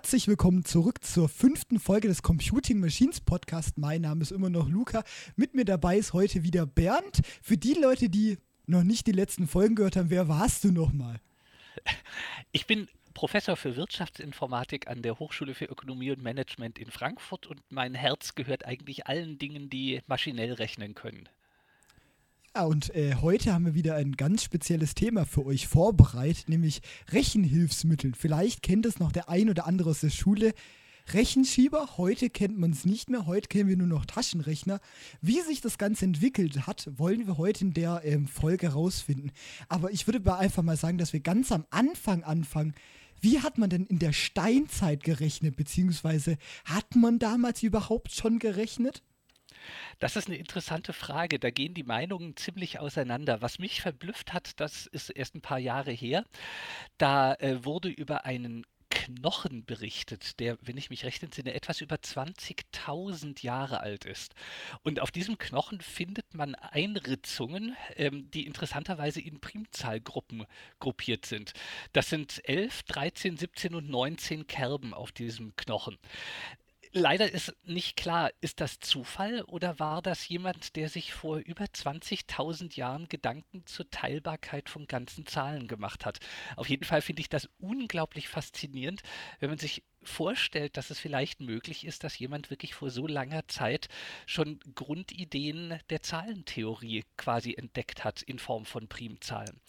Herzlich willkommen zurück zur fünften Folge des Computing Machines Podcast. Mein Name ist immer noch Luca. Mit mir dabei ist heute wieder Bernd. Für die Leute, die noch nicht die letzten Folgen gehört haben, wer warst du nochmal? Ich bin Professor für Wirtschaftsinformatik an der Hochschule für Ökonomie und Management in Frankfurt und mein Herz gehört eigentlich allen Dingen, die maschinell rechnen können. Ja, und äh, heute haben wir wieder ein ganz spezielles Thema für euch vorbereitet, nämlich Rechenhilfsmittel. Vielleicht kennt es noch der ein oder andere aus der Schule. Rechenschieber, heute kennt man es nicht mehr, heute kennen wir nur noch Taschenrechner. Wie sich das Ganze entwickelt hat, wollen wir heute in der ähm, Folge herausfinden. Aber ich würde einfach mal sagen, dass wir ganz am Anfang anfangen. Wie hat man denn in der Steinzeit gerechnet, beziehungsweise hat man damals überhaupt schon gerechnet? Das ist eine interessante Frage. Da gehen die Meinungen ziemlich auseinander. Was mich verblüfft hat, das ist erst ein paar Jahre her. Da äh, wurde über einen Knochen berichtet, der, wenn ich mich recht entsinne, etwas über 20.000 Jahre alt ist. Und auf diesem Knochen findet man Einritzungen, ähm, die interessanterweise in Primzahlgruppen gruppiert sind. Das sind 11, 13, 17 und 19 Kerben auf diesem Knochen leider ist nicht klar, ist das Zufall oder war das jemand, der sich vor über 20.000 Jahren Gedanken zur Teilbarkeit von ganzen Zahlen gemacht hat? Auf jeden Fall finde ich das unglaublich faszinierend, wenn man sich vorstellt, dass es vielleicht möglich ist, dass jemand wirklich vor so langer Zeit schon Grundideen der Zahlentheorie quasi entdeckt hat in Form von Primzahlen.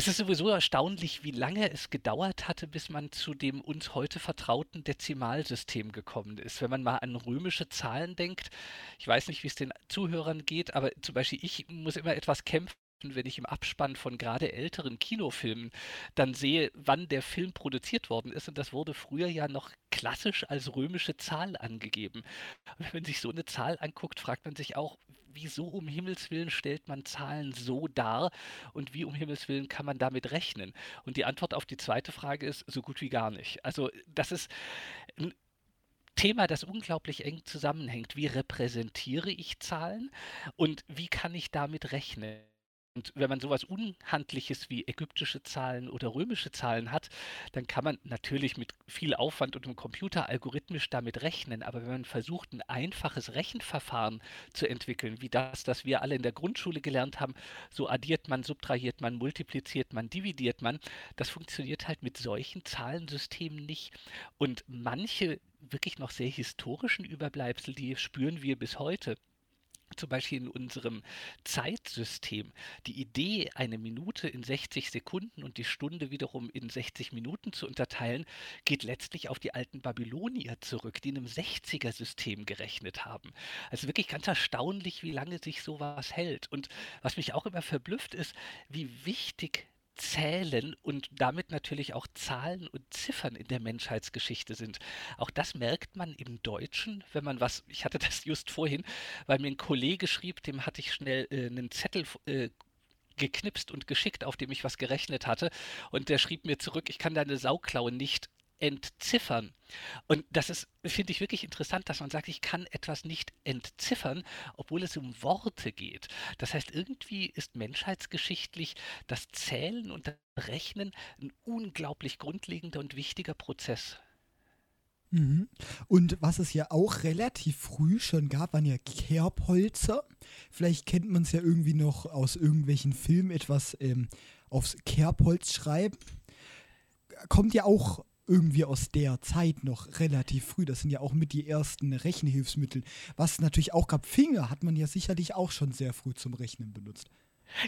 Es ist sowieso erstaunlich, wie lange es gedauert hatte, bis man zu dem uns heute vertrauten Dezimalsystem gekommen ist. Wenn man mal an römische Zahlen denkt, ich weiß nicht, wie es den Zuhörern geht, aber zum Beispiel ich muss immer etwas kämpfen wenn ich im Abspann von gerade älteren Kinofilmen dann sehe, wann der Film produziert worden ist. Und das wurde früher ja noch klassisch als römische Zahl angegeben. Und wenn man sich so eine Zahl anguckt, fragt man sich auch, wieso um Himmels Willen stellt man Zahlen so dar und wie um Himmels Willen kann man damit rechnen? Und die Antwort auf die zweite Frage ist so gut wie gar nicht. Also das ist ein Thema, das unglaublich eng zusammenhängt. Wie repräsentiere ich Zahlen und wie kann ich damit rechnen? Und wenn man sowas Unhandliches wie ägyptische Zahlen oder römische Zahlen hat, dann kann man natürlich mit viel Aufwand und einem Computer algorithmisch damit rechnen. Aber wenn man versucht, ein einfaches Rechenverfahren zu entwickeln, wie das, das wir alle in der Grundschule gelernt haben, so addiert man, subtrahiert man, multipliziert man, dividiert man, das funktioniert halt mit solchen Zahlensystemen nicht. Und manche wirklich noch sehr historischen Überbleibsel, die spüren wir bis heute zum Beispiel in unserem Zeitsystem die Idee, eine Minute in 60 Sekunden und die Stunde wiederum in 60 Minuten zu unterteilen, geht letztlich auf die alten Babylonier zurück, die in einem 60er-System gerechnet haben. Also wirklich ganz erstaunlich, wie lange sich sowas hält. Und was mich auch immer verblüfft ist, wie wichtig Zählen und damit natürlich auch Zahlen und Ziffern in der Menschheitsgeschichte sind. Auch das merkt man im Deutschen, wenn man was, ich hatte das just vorhin, weil mir ein Kollege schrieb, dem hatte ich schnell äh, einen Zettel äh, geknipst und geschickt, auf dem ich was gerechnet hatte. Und der schrieb mir zurück, ich kann deine Sauklaue nicht entziffern. Und das ist, finde ich wirklich interessant, dass man sagt, ich kann etwas nicht entziffern, obwohl es um Worte geht. Das heißt, irgendwie ist menschheitsgeschichtlich das Zählen und das Rechnen ein unglaublich grundlegender und wichtiger Prozess. Mhm. Und was es ja auch relativ früh schon gab, waren ja Kerbholzer. Vielleicht kennt man es ja irgendwie noch aus irgendwelchen Filmen etwas ähm, aufs Kerbholz schreiben. Kommt ja auch irgendwie aus der Zeit noch relativ früh. Das sind ja auch mit die ersten Rechenhilfsmittel. Was natürlich auch gab, Finger hat man ja sicherlich auch schon sehr früh zum Rechnen benutzt.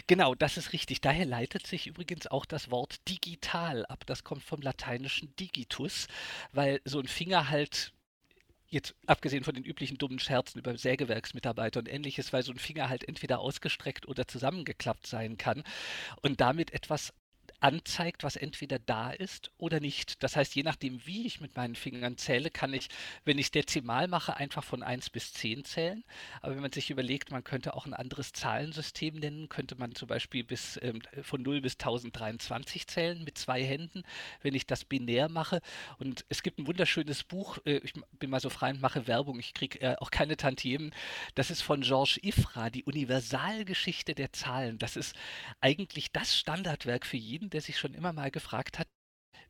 Genau, das ist richtig. Daher leitet sich übrigens auch das Wort digital ab. Das kommt vom lateinischen digitus, weil so ein Finger halt jetzt abgesehen von den üblichen dummen Scherzen über Sägewerksmitarbeiter und ähnliches, weil so ein Finger halt entweder ausgestreckt oder zusammengeklappt sein kann und damit etwas anzeigt, was entweder da ist oder nicht. Das heißt, je nachdem, wie ich mit meinen Fingern zähle, kann ich, wenn ich es dezimal mache, einfach von 1 bis 10 zählen. Aber wenn man sich überlegt, man könnte auch ein anderes Zahlensystem nennen, könnte man zum Beispiel bis, ähm, von 0 bis 1023 zählen mit zwei Händen, wenn ich das binär mache. Und es gibt ein wunderschönes Buch, äh, ich bin mal so frei und mache Werbung, ich kriege äh, auch keine Tantiemen. Das ist von Georges Ifra, die Universalgeschichte der Zahlen. Das ist eigentlich das Standardwerk für jeden, der sich schon immer mal gefragt hat,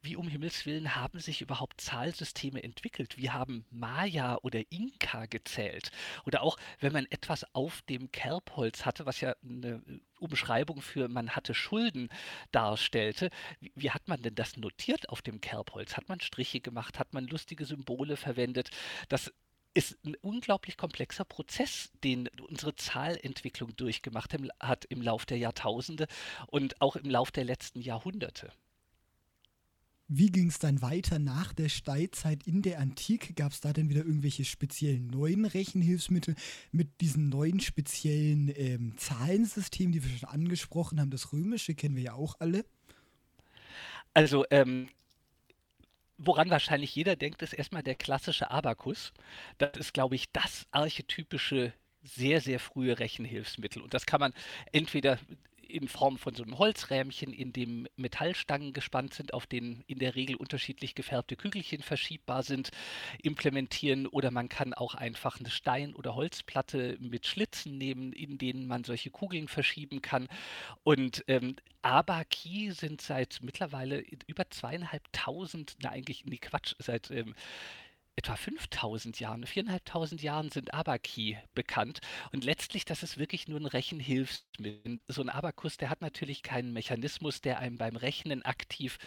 wie um Himmels Willen haben sich überhaupt Zahlsysteme entwickelt? Wie haben Maya oder Inka gezählt? Oder auch, wenn man etwas auf dem Kerbholz hatte, was ja eine Umschreibung für man hatte Schulden darstellte, wie, wie hat man denn das notiert auf dem Kerbholz? Hat man Striche gemacht? Hat man lustige Symbole verwendet? Das ist ein unglaublich komplexer Prozess, den unsere Zahlentwicklung durchgemacht hat im Lauf der Jahrtausende und auch im Lauf der letzten Jahrhunderte. Wie ging es dann weiter nach der Steinzeit in der Antike? Gab es da denn wieder irgendwelche speziellen neuen Rechenhilfsmittel mit diesen neuen speziellen ähm, Zahlensystemen, die wir schon angesprochen haben? Das römische kennen wir ja auch alle. Also ähm, woran wahrscheinlich jeder denkt, ist erstmal der klassische Abakus. Das ist, glaube ich, das archetypische sehr, sehr frühe Rechenhilfsmittel. Und das kann man entweder in Form von so einem Holzrähmchen, in dem Metallstangen gespannt sind, auf denen in der Regel unterschiedlich gefärbte Kügelchen verschiebbar sind, implementieren oder man kann auch einfach eine Stein- oder Holzplatte mit Schlitzen nehmen, in denen man solche Kugeln verschieben kann. Und ähm, Abaki sind seit mittlerweile über zweieinhalbtausend, na eigentlich, nee Quatsch, seit ähm, etwa 5000 Jahren, 4.500 Jahren sind Abaki bekannt. Und letztlich, das ist wirklich nur ein Rechenhilfsmittel. So ein Abakus, der hat natürlich keinen Mechanismus, der einem beim Rechnen aktiv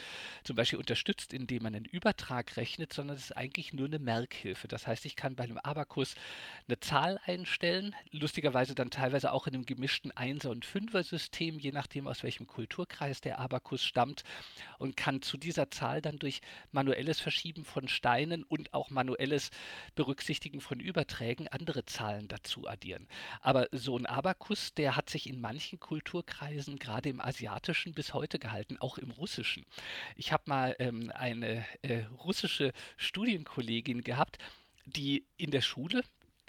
zum Beispiel unterstützt, indem man einen Übertrag rechnet, sondern es ist eigentlich nur eine Merkhilfe. Das heißt, ich kann bei einem Abakus eine Zahl einstellen, lustigerweise dann teilweise auch in einem gemischten Einser- und Fünfer-System, je nachdem, aus welchem Kulturkreis der Abakus stammt, und kann zu dieser Zahl dann durch manuelles Verschieben von Steinen und auch manuelles Berücksichtigen von Überträgen andere Zahlen dazu addieren. Aber so ein Abakus, der hat sich in manchen Kulturkreisen, gerade im asiatischen, bis heute gehalten, auch im russischen. Ich habe mal ähm, eine äh, russische Studienkollegin gehabt, die in der Schule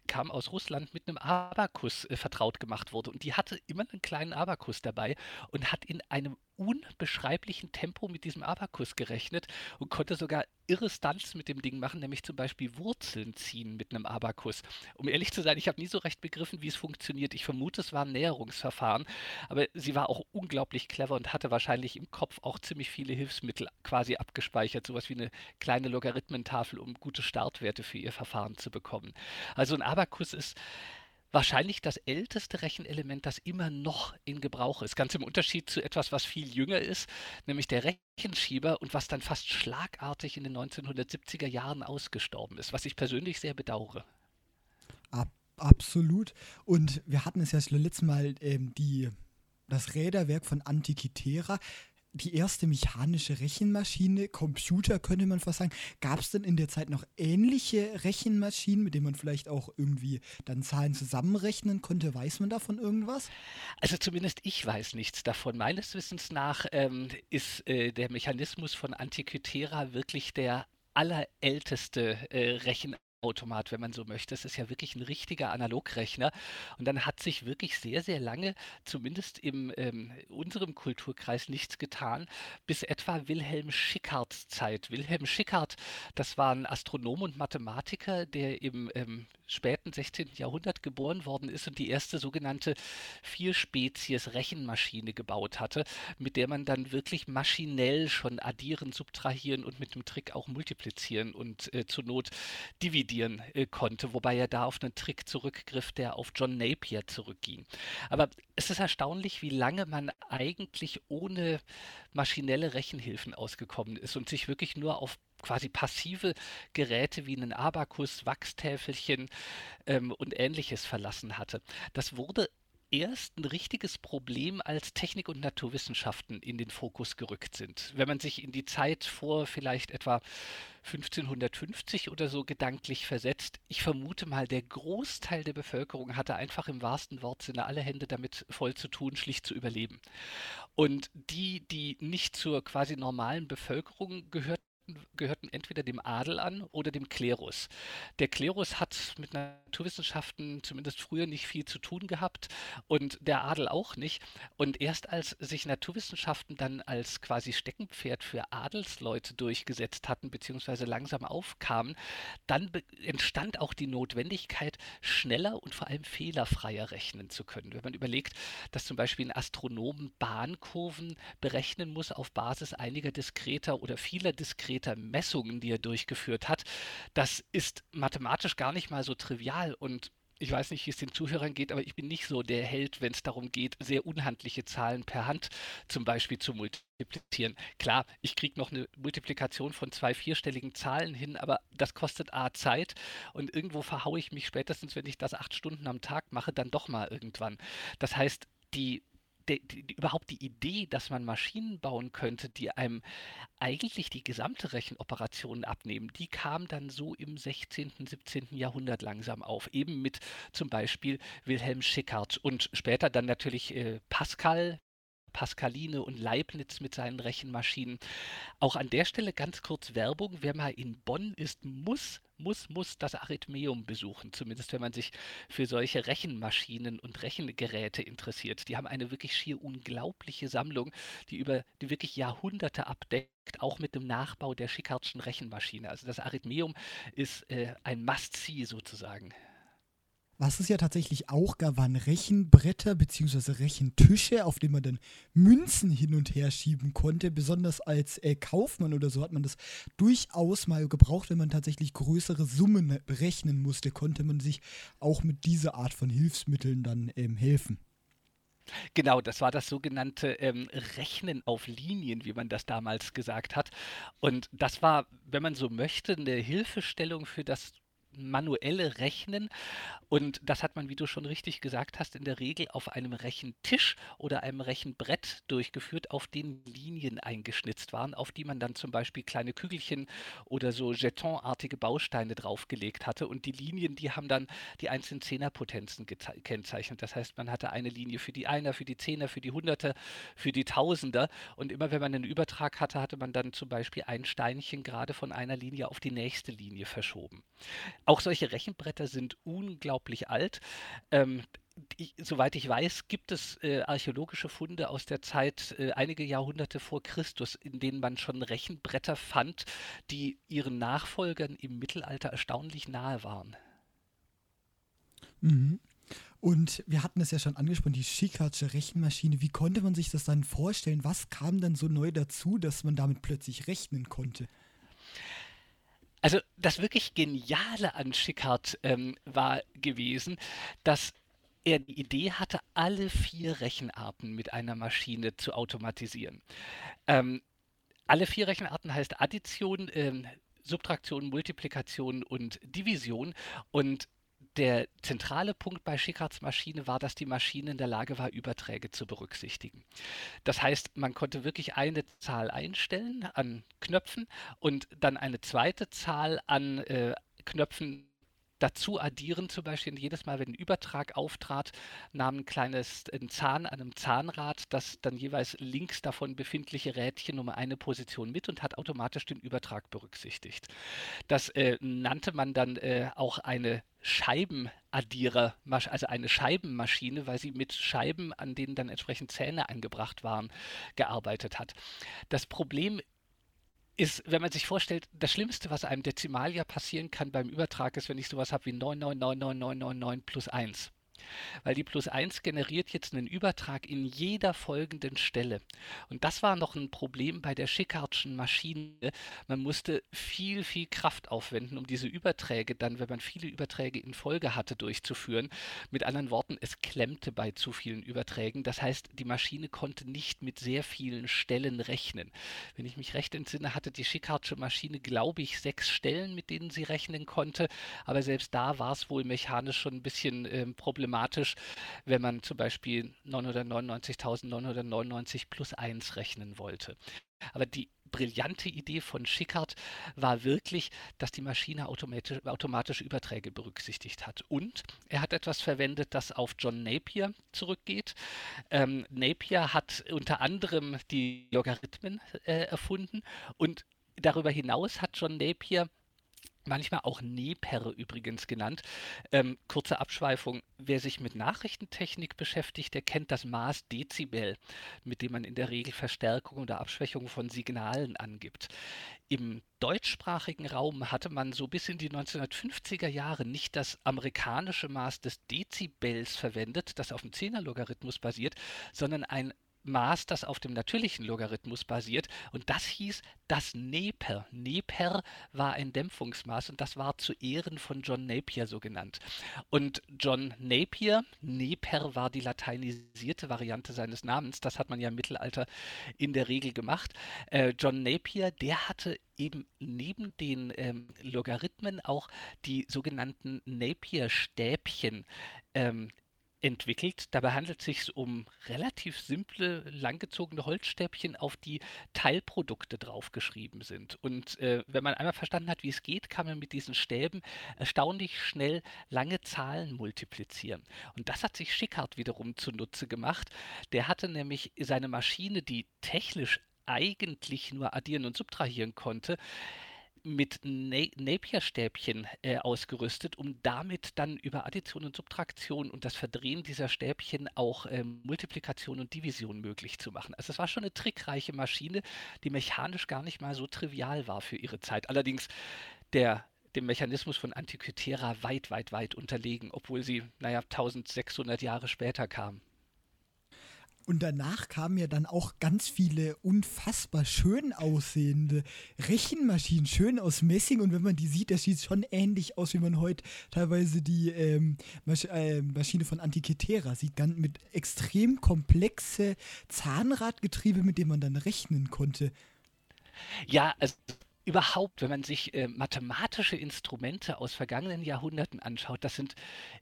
kam aus Russland mit einem Abakus äh, vertraut gemacht wurde. Und die hatte immer einen kleinen Abakus dabei und hat in einem unbeschreiblichen Tempo mit diesem Abakus gerechnet und konnte sogar irre Stunts mit dem Ding machen, nämlich zum Beispiel Wurzeln ziehen mit einem Abakus. Um ehrlich zu sein, ich habe nie so recht begriffen, wie es funktioniert. Ich vermute, es war ein Näherungsverfahren, aber sie war auch unglaublich clever und hatte wahrscheinlich im Kopf auch ziemlich viele Hilfsmittel quasi abgespeichert, sowas wie eine kleine Logarithmentafel, um gute Startwerte für ihr Verfahren zu bekommen. Also ein Abakus ist wahrscheinlich das älteste Rechenelement, das immer noch in Gebrauch ist. Ganz im Unterschied zu etwas, was viel jünger ist, nämlich der Rechenschieber und was dann fast schlagartig in den 1970er Jahren ausgestorben ist, was ich persönlich sehr bedauere. Ab, absolut. Und wir hatten es ja das letzte Mal ähm, die das Räderwerk von Antikythera die erste mechanische Rechenmaschine, Computer könnte man fast sagen. Gab es denn in der Zeit noch ähnliche Rechenmaschinen, mit denen man vielleicht auch irgendwie dann Zahlen zusammenrechnen konnte? Weiß man davon irgendwas? Also zumindest ich weiß nichts davon. Meines Wissens nach ähm, ist äh, der Mechanismus von Antikythera wirklich der allerälteste äh, Rechen Automat, wenn man so möchte. Es ist ja wirklich ein richtiger Analogrechner. Und dann hat sich wirklich sehr, sehr lange, zumindest in ähm, unserem Kulturkreis, nichts getan, bis etwa Wilhelm Schickhards Zeit. Wilhelm Schickhardt, das war ein Astronom und Mathematiker, der im ähm, späten 16. Jahrhundert geboren worden ist und die erste sogenannte Vier-Spezies-Rechenmaschine gebaut hatte, mit der man dann wirklich maschinell schon addieren, subtrahieren und mit dem Trick auch multiplizieren und äh, zur Not dividieren äh, konnte, wobei er da auf einen Trick zurückgriff, der auf John Napier zurückging. Aber es ist erstaunlich, wie lange man eigentlich ohne maschinelle Rechenhilfen ausgekommen ist und sich wirklich nur auf quasi passive Geräte wie einen Abakus, Wachstäfelchen ähm, und ähnliches verlassen hatte. Das wurde erst ein richtiges Problem, als Technik und Naturwissenschaften in den Fokus gerückt sind. Wenn man sich in die Zeit vor vielleicht etwa 1550 oder so gedanklich versetzt, ich vermute mal, der Großteil der Bevölkerung hatte einfach im wahrsten Wortsinne alle Hände damit voll zu tun, schlicht zu überleben. Und die, die nicht zur quasi normalen Bevölkerung gehörten, gehörten entweder dem Adel an oder dem Klerus. Der Klerus hat mit Naturwissenschaften zumindest früher nicht viel zu tun gehabt und der Adel auch nicht. Und erst als sich Naturwissenschaften dann als quasi Steckenpferd für Adelsleute durchgesetzt hatten, beziehungsweise langsam aufkamen, dann entstand auch die Notwendigkeit, schneller und vor allem fehlerfreier rechnen zu können. Wenn man überlegt, dass zum Beispiel ein Astronom Bahnkurven berechnen muss auf Basis einiger diskreter oder vieler diskreter Messungen, die er durchgeführt hat, das ist mathematisch gar nicht mal so trivial und ich weiß nicht, wie es den Zuhörern geht, aber ich bin nicht so der Held, wenn es darum geht, sehr unhandliche Zahlen per Hand zum Beispiel zu multiplizieren. Klar, ich kriege noch eine Multiplikation von zwei vierstelligen Zahlen hin, aber das kostet A Zeit und irgendwo verhaue ich mich spätestens, wenn ich das acht Stunden am Tag mache, dann doch mal irgendwann. Das heißt, die die, die, überhaupt die Idee, dass man Maschinen bauen könnte, die einem eigentlich die gesamte Rechenoperation abnehmen, die kam dann so im 16., 17. Jahrhundert langsam auf. Eben mit zum Beispiel Wilhelm Schickard und später dann natürlich äh, Pascal, Pascaline und Leibniz mit seinen Rechenmaschinen. Auch an der Stelle ganz kurz Werbung. Wer mal in Bonn ist, muss, muss, muss das Arithmeum besuchen. Zumindest wenn man sich für solche Rechenmaschinen und Rechengeräte interessiert. Die haben eine wirklich schier unglaubliche Sammlung, die über die wirklich Jahrhunderte abdeckt, auch mit dem Nachbau der Schickardschen Rechenmaschine. Also das Arithmeum ist äh, ein Must-See sozusagen. Was es ja tatsächlich auch gab, waren Rechenbretter bzw. Rechentische, auf denen man dann Münzen hin und her schieben konnte. Besonders als äh, Kaufmann oder so hat man das durchaus mal gebraucht, wenn man tatsächlich größere Summen berechnen musste, konnte man sich auch mit dieser Art von Hilfsmitteln dann ähm, helfen. Genau, das war das sogenannte ähm, Rechnen auf Linien, wie man das damals gesagt hat. Und das war, wenn man so möchte, eine Hilfestellung für das manuelle Rechnen. Und das hat man, wie du schon richtig gesagt hast, in der Regel auf einem Rechentisch oder einem Rechenbrett durchgeführt, auf denen Linien eingeschnitzt waren, auf die man dann zum Beispiel kleine Kügelchen oder so Jetonartige Bausteine draufgelegt hatte. Und die Linien, die haben dann die einzelnen Zehnerpotenzen gekennzeichnet. Das heißt, man hatte eine Linie für die Einer, für die Zehner, für die Hunderter, für die Tausender. Und immer wenn man einen Übertrag hatte, hatte man dann zum Beispiel ein Steinchen gerade von einer Linie auf die nächste Linie verschoben. Auch solche Rechenbretter sind unglaublich alt. Ähm, ich, soweit ich weiß, gibt es äh, archäologische Funde aus der Zeit äh, einige Jahrhunderte vor Christus, in denen man schon Rechenbretter fand, die ihren Nachfolgern im Mittelalter erstaunlich nahe waren. Mhm. Und wir hatten es ja schon angesprochen, die Schikardsche Rechenmaschine. Wie konnte man sich das dann vorstellen? Was kam dann so neu dazu, dass man damit plötzlich rechnen konnte? Also das wirklich Geniale an Schickard ähm, war gewesen, dass er die Idee hatte, alle vier Rechenarten mit einer Maschine zu automatisieren. Ähm, alle vier Rechenarten heißt Addition, ähm, Subtraktion, Multiplikation und Division. Und der zentrale Punkt bei Schickards Maschine war, dass die Maschine in der Lage war, Überträge zu berücksichtigen. Das heißt, man konnte wirklich eine Zahl einstellen an Knöpfen und dann eine zweite Zahl an äh, Knöpfen dazu addieren, zum Beispiel jedes Mal, wenn ein Übertrag auftrat, nahm ein kleines ein Zahn an einem Zahnrad das dann jeweils links davon befindliche Rädchen um eine Position mit und hat automatisch den Übertrag berücksichtigt. Das äh, nannte man dann äh, auch eine Scheibenaddierer, also eine Scheibenmaschine, weil sie mit Scheiben, an denen dann entsprechend Zähne angebracht waren, gearbeitet hat. Das Problem ist, wenn man sich vorstellt, das Schlimmste, was einem Dezimaljahr passieren kann beim Übertrag, ist, wenn ich sowas habe wie 9999999 plus 1 weil die plus 1 generiert jetzt einen Übertrag in jeder folgenden Stelle. Und das war noch ein Problem bei der Schickardschen Maschine. Man musste viel, viel Kraft aufwenden, um diese Überträge dann, wenn man viele Überträge in Folge hatte, durchzuführen. Mit anderen Worten, es klemmte bei zu vielen Überträgen. Das heißt, die Maschine konnte nicht mit sehr vielen Stellen rechnen. Wenn ich mich recht entsinne, hatte die Schickardsche Maschine, glaube ich, sechs Stellen, mit denen sie rechnen konnte. Aber selbst da war es wohl mechanisch schon ein bisschen äh, problematisch problematisch, wenn man zum Beispiel 999.999 plus 1 rechnen wollte. Aber die brillante Idee von Schickard war wirklich, dass die Maschine automatisch, automatisch, Überträge berücksichtigt hat. Und er hat etwas verwendet, das auf John Napier zurückgeht. Ähm, Napier hat unter anderem die Logarithmen äh, erfunden und darüber hinaus hat John Napier manchmal auch Neper übrigens genannt. Ähm, kurze Abschweifung, wer sich mit Nachrichtentechnik beschäftigt, der kennt das Maß Dezibel, mit dem man in der Regel Verstärkung oder Abschwächung von Signalen angibt. Im deutschsprachigen Raum hatte man so bis in die 1950er Jahre nicht das amerikanische Maß des Dezibels verwendet, das auf dem Zehnerlogarithmus basiert, sondern ein Maß, das auf dem natürlichen Logarithmus basiert. Und das hieß das Neper. Neper war ein Dämpfungsmaß und das war zu Ehren von John Napier so genannt. Und John Napier, Neper war die lateinisierte Variante seines Namens, das hat man ja im Mittelalter in der Regel gemacht. Äh, John Napier, der hatte eben neben den ähm, Logarithmen auch die sogenannten Napier-Stäbchen ähm, entwickelt. Dabei handelt es sich um relativ simple, langgezogene Holzstäbchen, auf die Teilprodukte draufgeschrieben sind. Und äh, wenn man einmal verstanden hat, wie es geht, kann man mit diesen Stäben erstaunlich schnell lange Zahlen multiplizieren. Und das hat sich Schickhardt wiederum zunutze gemacht. Der hatte nämlich seine Maschine, die technisch eigentlich nur addieren und subtrahieren konnte, mit Na Napier-Stäbchen äh, ausgerüstet, um damit dann über Addition und Subtraktion und das Verdrehen dieser Stäbchen auch ähm, Multiplikation und Division möglich zu machen. Also es war schon eine trickreiche Maschine, die mechanisch gar nicht mal so trivial war für ihre Zeit. Allerdings der dem Mechanismus von Antikythera weit, weit, weit unterlegen, obwohl sie, naja, 1600 Jahre später kam. Und danach kamen ja dann auch ganz viele unfassbar schön aussehende Rechenmaschinen, schön aus Messing. Und wenn man die sieht, das sieht schon ähnlich aus, wie man heute teilweise die ähm, Masch äh, Maschine von Antikythera sieht. Ganz mit extrem komplexe Zahnradgetriebe, mit denen man dann rechnen konnte. Ja, also überhaupt, wenn man sich äh, mathematische Instrumente aus vergangenen Jahrhunderten anschaut, das sind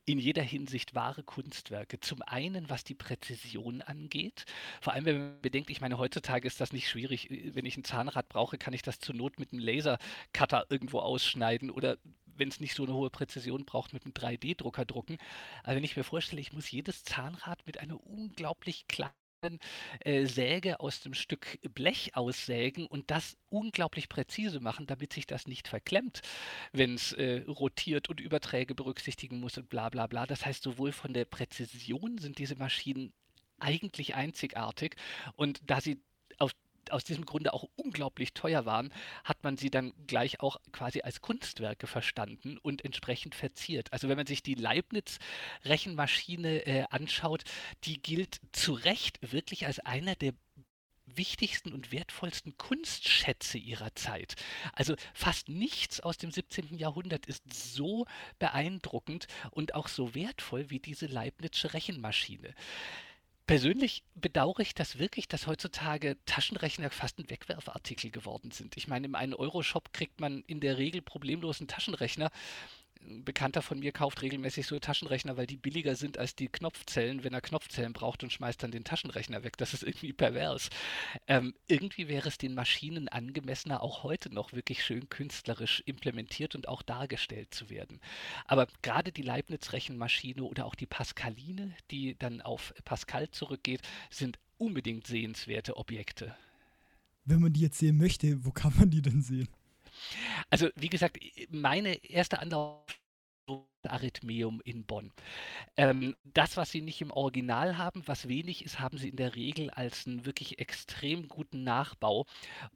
in jeder Hinsicht wahre Kunstwerke. Zum einen, was die Präzision angeht. Vor allem, wenn man bedenkt, ich meine, heutzutage ist das nicht schwierig. Äh, wenn ich ein Zahnrad brauche, kann ich das zur Not mit einem Lasercutter irgendwo ausschneiden oder wenn es nicht so eine hohe Präzision braucht, mit einem 3D-Drucker drucken. Aber wenn ich mir vorstelle, ich muss jedes Zahnrad mit einer unglaublich kleinen äh, Säge aus dem Stück Blech aussägen und das unglaublich präzise machen, damit sich das nicht verklemmt, wenn es äh, rotiert und Überträge berücksichtigen muss und bla bla bla. Das heißt, sowohl von der Präzision sind diese Maschinen eigentlich einzigartig und da sie aus diesem Grunde auch unglaublich teuer waren, hat man sie dann gleich auch quasi als Kunstwerke verstanden und entsprechend verziert. Also wenn man sich die Leibniz-Rechenmaschine äh, anschaut, die gilt zu Recht wirklich als einer der wichtigsten und wertvollsten Kunstschätze ihrer Zeit. Also fast nichts aus dem 17. Jahrhundert ist so beeindruckend und auch so wertvoll wie diese Leibnizsche Rechenmaschine. Persönlich bedauere ich das wirklich, dass heutzutage Taschenrechner fast ein Wegwerfartikel geworden sind. Ich meine, im 1-Euro-Shop kriegt man in der Regel problemlos einen Taschenrechner ein Bekannter von mir kauft regelmäßig so Taschenrechner, weil die billiger sind als die Knopfzellen, wenn er Knopfzellen braucht und schmeißt dann den Taschenrechner weg. Das ist irgendwie pervers. Ähm, irgendwie wäre es den Maschinen angemessener, auch heute noch wirklich schön künstlerisch implementiert und auch dargestellt zu werden. Aber gerade die Leibniz-Rechenmaschine oder auch die Pascaline, die dann auf Pascal zurückgeht, sind unbedingt sehenswerte Objekte. Wenn man die jetzt sehen möchte, wo kann man die denn sehen? Also, wie gesagt, meine erste Anlauf Arithmeum in Bonn. Ähm, das, was sie nicht im Original haben, was wenig ist, haben sie in der Regel als einen wirklich extrem guten Nachbau.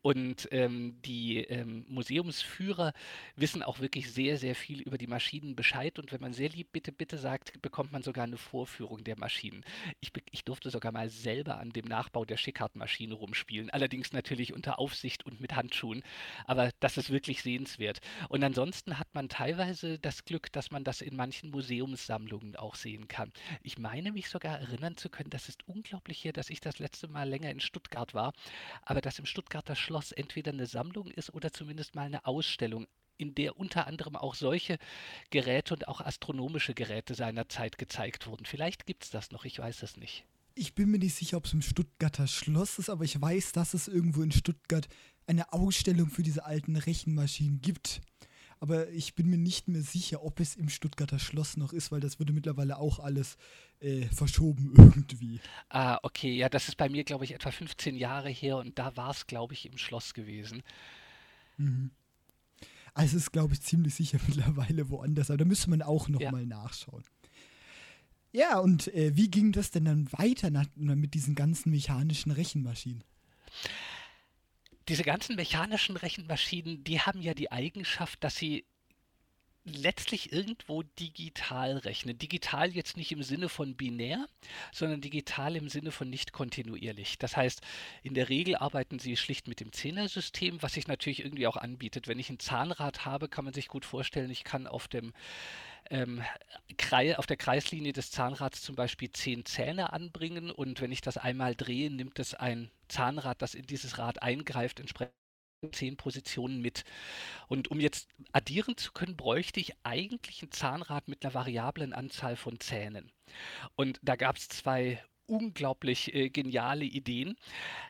Und ähm, die ähm, Museumsführer wissen auch wirklich sehr, sehr viel über die Maschinen Bescheid. Und wenn man sehr lieb bitte, bitte sagt, bekommt man sogar eine Vorführung der Maschinen. Ich, ich durfte sogar mal selber an dem Nachbau der Schickhardt-Maschine rumspielen. Allerdings natürlich unter Aufsicht und mit Handschuhen. Aber das ist wirklich sehenswert. Und ansonsten hat man teilweise das Glück, dass man das in manchen Museumssammlungen auch sehen kann. Ich meine mich sogar erinnern zu können, das ist unglaublich hier, dass ich das letzte Mal länger in Stuttgart war, aber dass im Stuttgarter Schloss entweder eine Sammlung ist oder zumindest mal eine Ausstellung in der unter anderem auch solche Geräte und auch astronomische Geräte seiner Zeit gezeigt wurden. Vielleicht gibt es das noch, ich weiß es nicht. Ich bin mir nicht sicher, ob es im Stuttgarter Schloss ist, aber ich weiß, dass es irgendwo in Stuttgart eine Ausstellung für diese alten Rechenmaschinen gibt aber ich bin mir nicht mehr sicher, ob es im Stuttgarter Schloss noch ist, weil das wurde mittlerweile auch alles äh, verschoben irgendwie. Ah, okay, ja, das ist bei mir, glaube ich, etwa 15 Jahre her und da war es, glaube ich, im Schloss gewesen. Mhm. Also es ist, glaube ich, ziemlich sicher mittlerweile woanders, aber da müsste man auch nochmal ja. nachschauen. Ja, und äh, wie ging das denn dann weiter nach, mit diesen ganzen mechanischen Rechenmaschinen? Diese ganzen mechanischen Rechenmaschinen, die haben ja die Eigenschaft, dass sie letztlich irgendwo digital rechnen. Digital jetzt nicht im Sinne von binär, sondern digital im Sinne von nicht kontinuierlich. Das heißt, in der Regel arbeiten sie schlicht mit dem Zehnersystem, was sich natürlich irgendwie auch anbietet. Wenn ich ein Zahnrad habe, kann man sich gut vorstellen, ich kann auf dem ähm, auf der Kreislinie des Zahnrads zum Beispiel zehn Zähne anbringen und wenn ich das einmal drehe, nimmt es ein Zahnrad, das in dieses Rad eingreift, entsprechend zehn Positionen mit. Und um jetzt addieren zu können, bräuchte ich eigentlich ein Zahnrad mit einer variablen Anzahl von Zähnen. Und da gab es zwei unglaublich äh, geniale Ideen,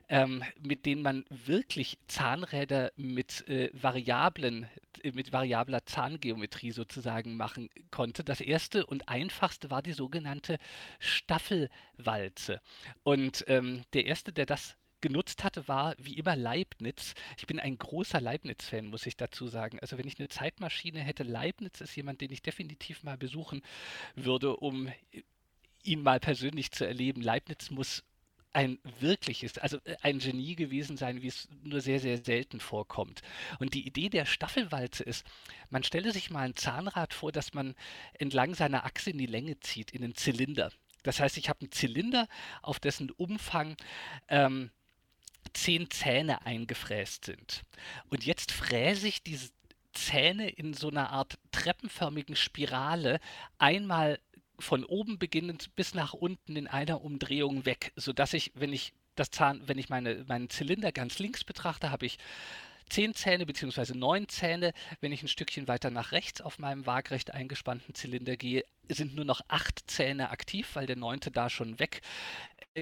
ähm, mit denen man wirklich Zahnräder mit äh, variablen, äh, mit variabler Zahngeometrie sozusagen machen konnte. Das erste und einfachste war die sogenannte Staffelwalze. Und ähm, der erste, der das genutzt hatte, war wie immer Leibniz. Ich bin ein großer Leibniz-Fan, muss ich dazu sagen. Also wenn ich eine Zeitmaschine hätte, Leibniz ist jemand, den ich definitiv mal besuchen würde, um ihn mal persönlich zu erleben. Leibniz muss ein wirkliches, also äh, ein Genie gewesen sein, wie es nur sehr, sehr selten vorkommt. Und die Idee der Staffelwalze ist, man stelle sich mal ein Zahnrad vor, das man entlang seiner Achse in die Länge zieht, in einen Zylinder. Das heißt, ich habe einen Zylinder, auf dessen Umfang ähm, zehn Zähne eingefräst sind. Und jetzt fräse ich diese Zähne in so einer Art treppenförmigen Spirale einmal von oben beginnend bis nach unten in einer Umdrehung weg, sodass ich, wenn ich das Zahn, wenn ich meine, meinen Zylinder ganz links betrachte, habe ich zehn Zähne bzw. neun Zähne. Wenn ich ein Stückchen weiter nach rechts auf meinem waagrecht eingespannten Zylinder gehe, sind nur noch acht Zähne aktiv, weil der neunte da schon weg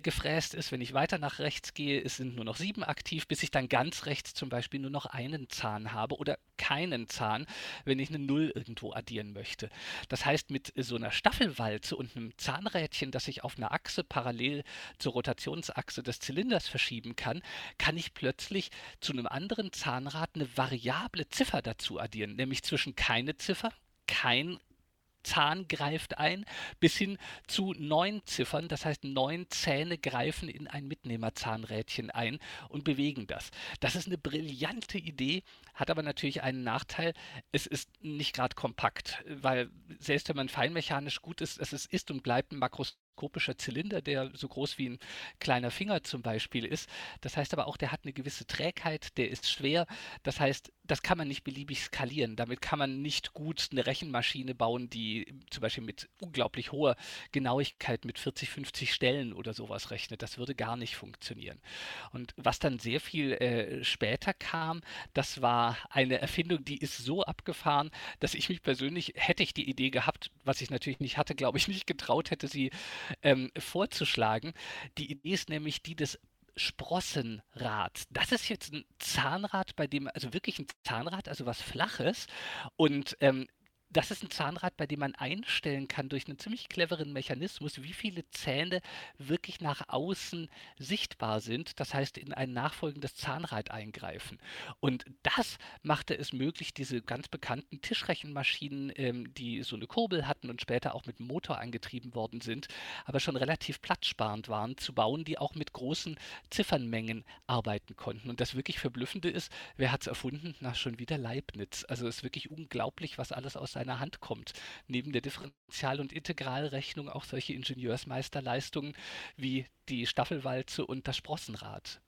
gefräst ist. Wenn ich weiter nach rechts gehe, es sind nur noch sieben aktiv, bis ich dann ganz rechts zum Beispiel nur noch einen Zahn habe oder keinen Zahn, wenn ich eine Null irgendwo addieren möchte. Das heißt, mit so einer Staffelwalze und einem Zahnrädchen, das ich auf einer Achse parallel zur Rotationsachse des Zylinders verschieben kann, kann ich plötzlich zu einem anderen Zahnrad eine variable Ziffer dazu addieren, nämlich zwischen keine Ziffer, kein Zahn greift ein, bis hin zu neun Ziffern. Das heißt, neun Zähne greifen in ein Mitnehmerzahnrädchen ein und bewegen das. Das ist eine brillante Idee, hat aber natürlich einen Nachteil. Es ist nicht gerade kompakt, weil selbst wenn man feinmechanisch gut ist, es ist und bleibt ein Makros mikroskopischer Zylinder, der so groß wie ein kleiner Finger zum Beispiel ist. Das heißt aber auch, der hat eine gewisse Trägheit, der ist schwer. Das heißt, das kann man nicht beliebig skalieren. Damit kann man nicht gut eine Rechenmaschine bauen, die zum Beispiel mit unglaublich hoher Genauigkeit mit 40, 50 Stellen oder sowas rechnet. Das würde gar nicht funktionieren. Und was dann sehr viel äh, später kam, das war eine Erfindung, die ist so abgefahren, dass ich mich persönlich, hätte ich die Idee gehabt, was ich natürlich nicht hatte, glaube ich, nicht getraut hätte, sie ähm, vorzuschlagen. Die Idee ist nämlich die des Sprossenrad. Das ist jetzt ein Zahnrad, bei dem, also wirklich ein Zahnrad, also was Flaches. Und ähm, das ist ein Zahnrad, bei dem man einstellen kann durch einen ziemlich cleveren Mechanismus, wie viele Zähne wirklich nach außen sichtbar sind, das heißt in ein nachfolgendes Zahnrad eingreifen. Und das machte es möglich, diese ganz bekannten Tischrechenmaschinen, ähm, die so eine Kurbel hatten und später auch mit Motor angetrieben worden sind, aber schon relativ platzsparend waren, zu bauen, die auch mit großen Ziffernmengen arbeiten konnten. Und das wirklich Verblüffende ist, wer hat es erfunden? Na, schon wieder Leibniz. Also es ist wirklich unglaublich, was alles aus seiner Hand kommt. Neben der Differential- und Integralrechnung auch solche Ingenieursmeisterleistungen wie die Staffelwalze und das Sprossenrad.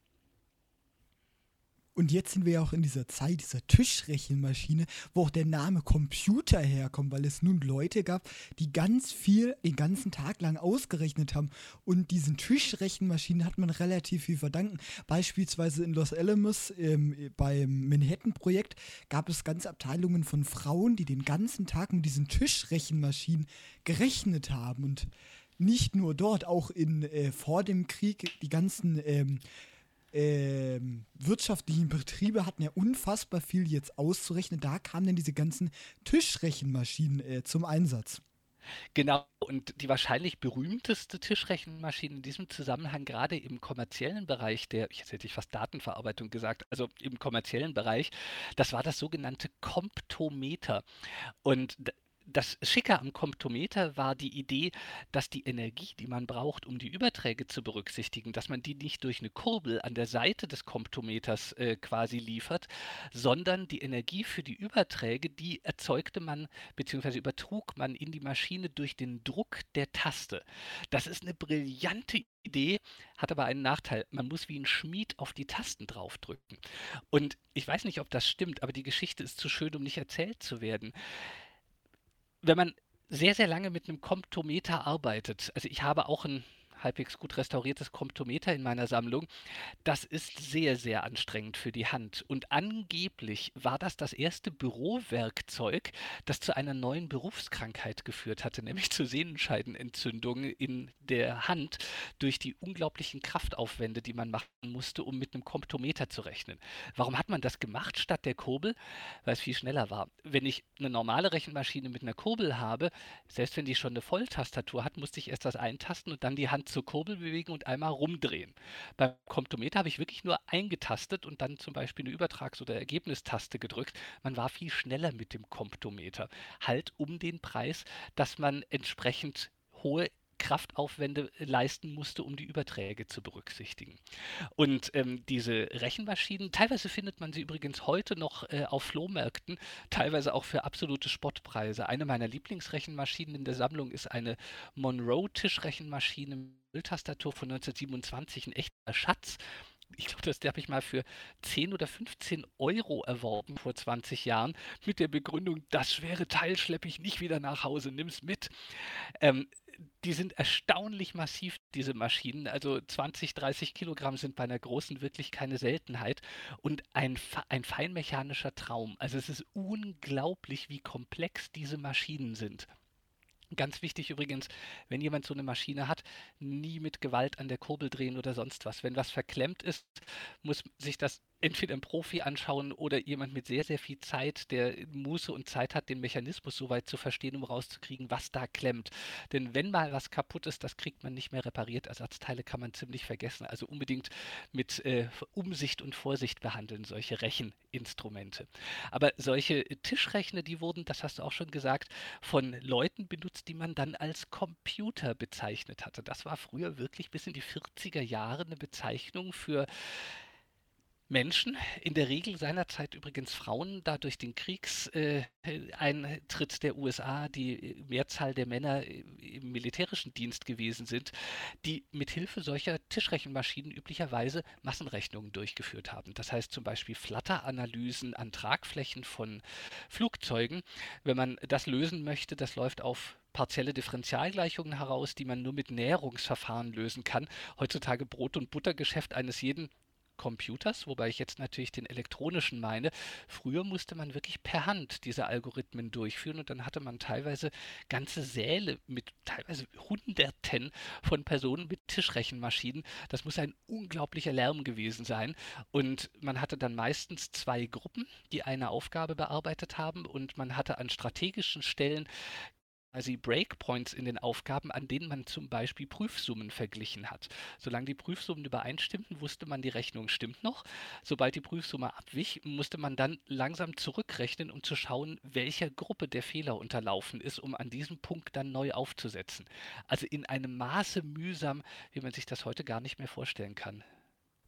Und jetzt sind wir ja auch in dieser Zeit dieser Tischrechenmaschine, wo auch der Name Computer herkommt, weil es nun Leute gab, die ganz viel den ganzen Tag lang ausgerechnet haben. Und diesen Tischrechenmaschinen hat man relativ viel verdanken. Beispielsweise in Los Alamos ähm, beim Manhattan-Projekt gab es ganze Abteilungen von Frauen, die den ganzen Tag mit diesen Tischrechenmaschinen gerechnet haben. Und nicht nur dort, auch in, äh, vor dem Krieg die ganzen ähm, ähm, wirtschaftlichen Betriebe hatten ja unfassbar viel jetzt auszurechnen. Da kamen dann diese ganzen Tischrechenmaschinen äh, zum Einsatz. Genau, und die wahrscheinlich berühmteste Tischrechenmaschine in diesem Zusammenhang, gerade im kommerziellen Bereich der, jetzt hätte ich fast Datenverarbeitung gesagt, also im kommerziellen Bereich, das war das sogenannte Komptometer. Und das Schicke am Komptometer war die Idee, dass die Energie, die man braucht, um die Überträge zu berücksichtigen, dass man die nicht durch eine Kurbel an der Seite des Komptometers äh, quasi liefert, sondern die Energie für die Überträge, die erzeugte man bzw. übertrug man in die Maschine durch den Druck der Taste. Das ist eine brillante Idee, hat aber einen Nachteil. Man muss wie ein Schmied auf die Tasten draufdrücken. Und ich weiß nicht, ob das stimmt, aber die Geschichte ist zu schön, um nicht erzählt zu werden wenn man sehr, sehr lange mit einem Komptometer arbeitet, also ich habe auch ein halbwegs gut restauriertes Komptometer in meiner Sammlung. Das ist sehr, sehr anstrengend für die Hand. Und angeblich war das das erste Bürowerkzeug, das zu einer neuen Berufskrankheit geführt hatte, nämlich zu Sehnenscheidenentzündungen in der Hand durch die unglaublichen Kraftaufwände, die man machen musste, um mit einem Komptometer zu rechnen. Warum hat man das gemacht statt der Kurbel? Weil es viel schneller war. Wenn ich eine normale Rechenmaschine mit einer Kurbel habe, selbst wenn die schon eine Volltastatur hat, musste ich erst das eintasten und dann die Hand zur Kurbel bewegen und einmal rumdrehen. Beim Komptometer habe ich wirklich nur eingetastet und dann zum Beispiel eine Übertrags- oder Ergebnistaste gedrückt. Man war viel schneller mit dem Komptometer. Halt um den Preis, dass man entsprechend hohe Kraftaufwände leisten musste, um die Überträge zu berücksichtigen. Und ähm, diese Rechenmaschinen, teilweise findet man sie übrigens heute noch äh, auf Flohmärkten, teilweise auch für absolute Spottpreise. Eine meiner Lieblingsrechenmaschinen in der Sammlung ist eine Monroe-Tischrechenmaschine Tastatur von 1927, ein echter Schatz ich glaube, das habe ich mal für 10 oder 15 Euro erworben vor 20 Jahren mit der Begründung, das schwere Teil schleppe ich nicht wieder nach Hause, nimm's mit. Ähm, die sind erstaunlich massiv, diese Maschinen. Also 20, 30 Kilogramm sind bei einer großen wirklich keine Seltenheit und ein, ein feinmechanischer Traum. Also es ist unglaublich, wie komplex diese Maschinen sind. Ganz wichtig übrigens, wenn jemand so eine Maschine hat, nie mit Gewalt an der Kurbel drehen oder sonst was. Wenn was verklemmt ist, muss sich das entweder ein Profi anschauen oder jemand mit sehr, sehr viel Zeit, der Muße und Zeit hat, den Mechanismus so weit zu verstehen, um rauszukriegen, was da klemmt. Denn wenn mal was kaputt ist, das kriegt man nicht mehr repariert. Ersatzteile kann man ziemlich vergessen. Also unbedingt mit äh, Umsicht und Vorsicht behandeln, solche Recheninstrumente. Aber solche Tischrechner, die wurden, das hast du auch schon gesagt, von Leuten benutzt, die man dann als Computer bezeichnet hatte. Das war früher wirklich bis in die 40er Jahre eine Bezeichnung für Menschen, in der Regel seinerzeit übrigens Frauen, da durch den Kriegseintritt der USA die Mehrzahl der Männer im militärischen Dienst gewesen sind, die mit Hilfe solcher Tischrechenmaschinen üblicherweise Massenrechnungen durchgeführt haben. Das heißt zum Beispiel Flatteranalysen an Tragflächen von Flugzeugen. Wenn man das lösen möchte, das läuft auf partielle Differentialgleichungen heraus, die man nur mit Näherungsverfahren lösen kann. Heutzutage Brot- und Buttergeschäft eines jeden Computers, wobei ich jetzt natürlich den elektronischen meine. Früher musste man wirklich per Hand diese Algorithmen durchführen und dann hatte man teilweise ganze Säle mit teilweise Hunderten von Personen mit Tischrechenmaschinen. Das muss ein unglaublicher Lärm gewesen sein. Und man hatte dann meistens zwei Gruppen, die eine Aufgabe bearbeitet haben und man hatte an strategischen Stellen quasi Breakpoints in den Aufgaben, an denen man zum Beispiel Prüfsummen verglichen hat. Solange die Prüfsummen übereinstimmten, wusste man, die Rechnung stimmt noch. Sobald die Prüfsumme abwich, musste man dann langsam zurückrechnen, um zu schauen, welcher Gruppe der Fehler unterlaufen ist, um an diesem Punkt dann neu aufzusetzen. Also in einem Maße mühsam, wie man sich das heute gar nicht mehr vorstellen kann.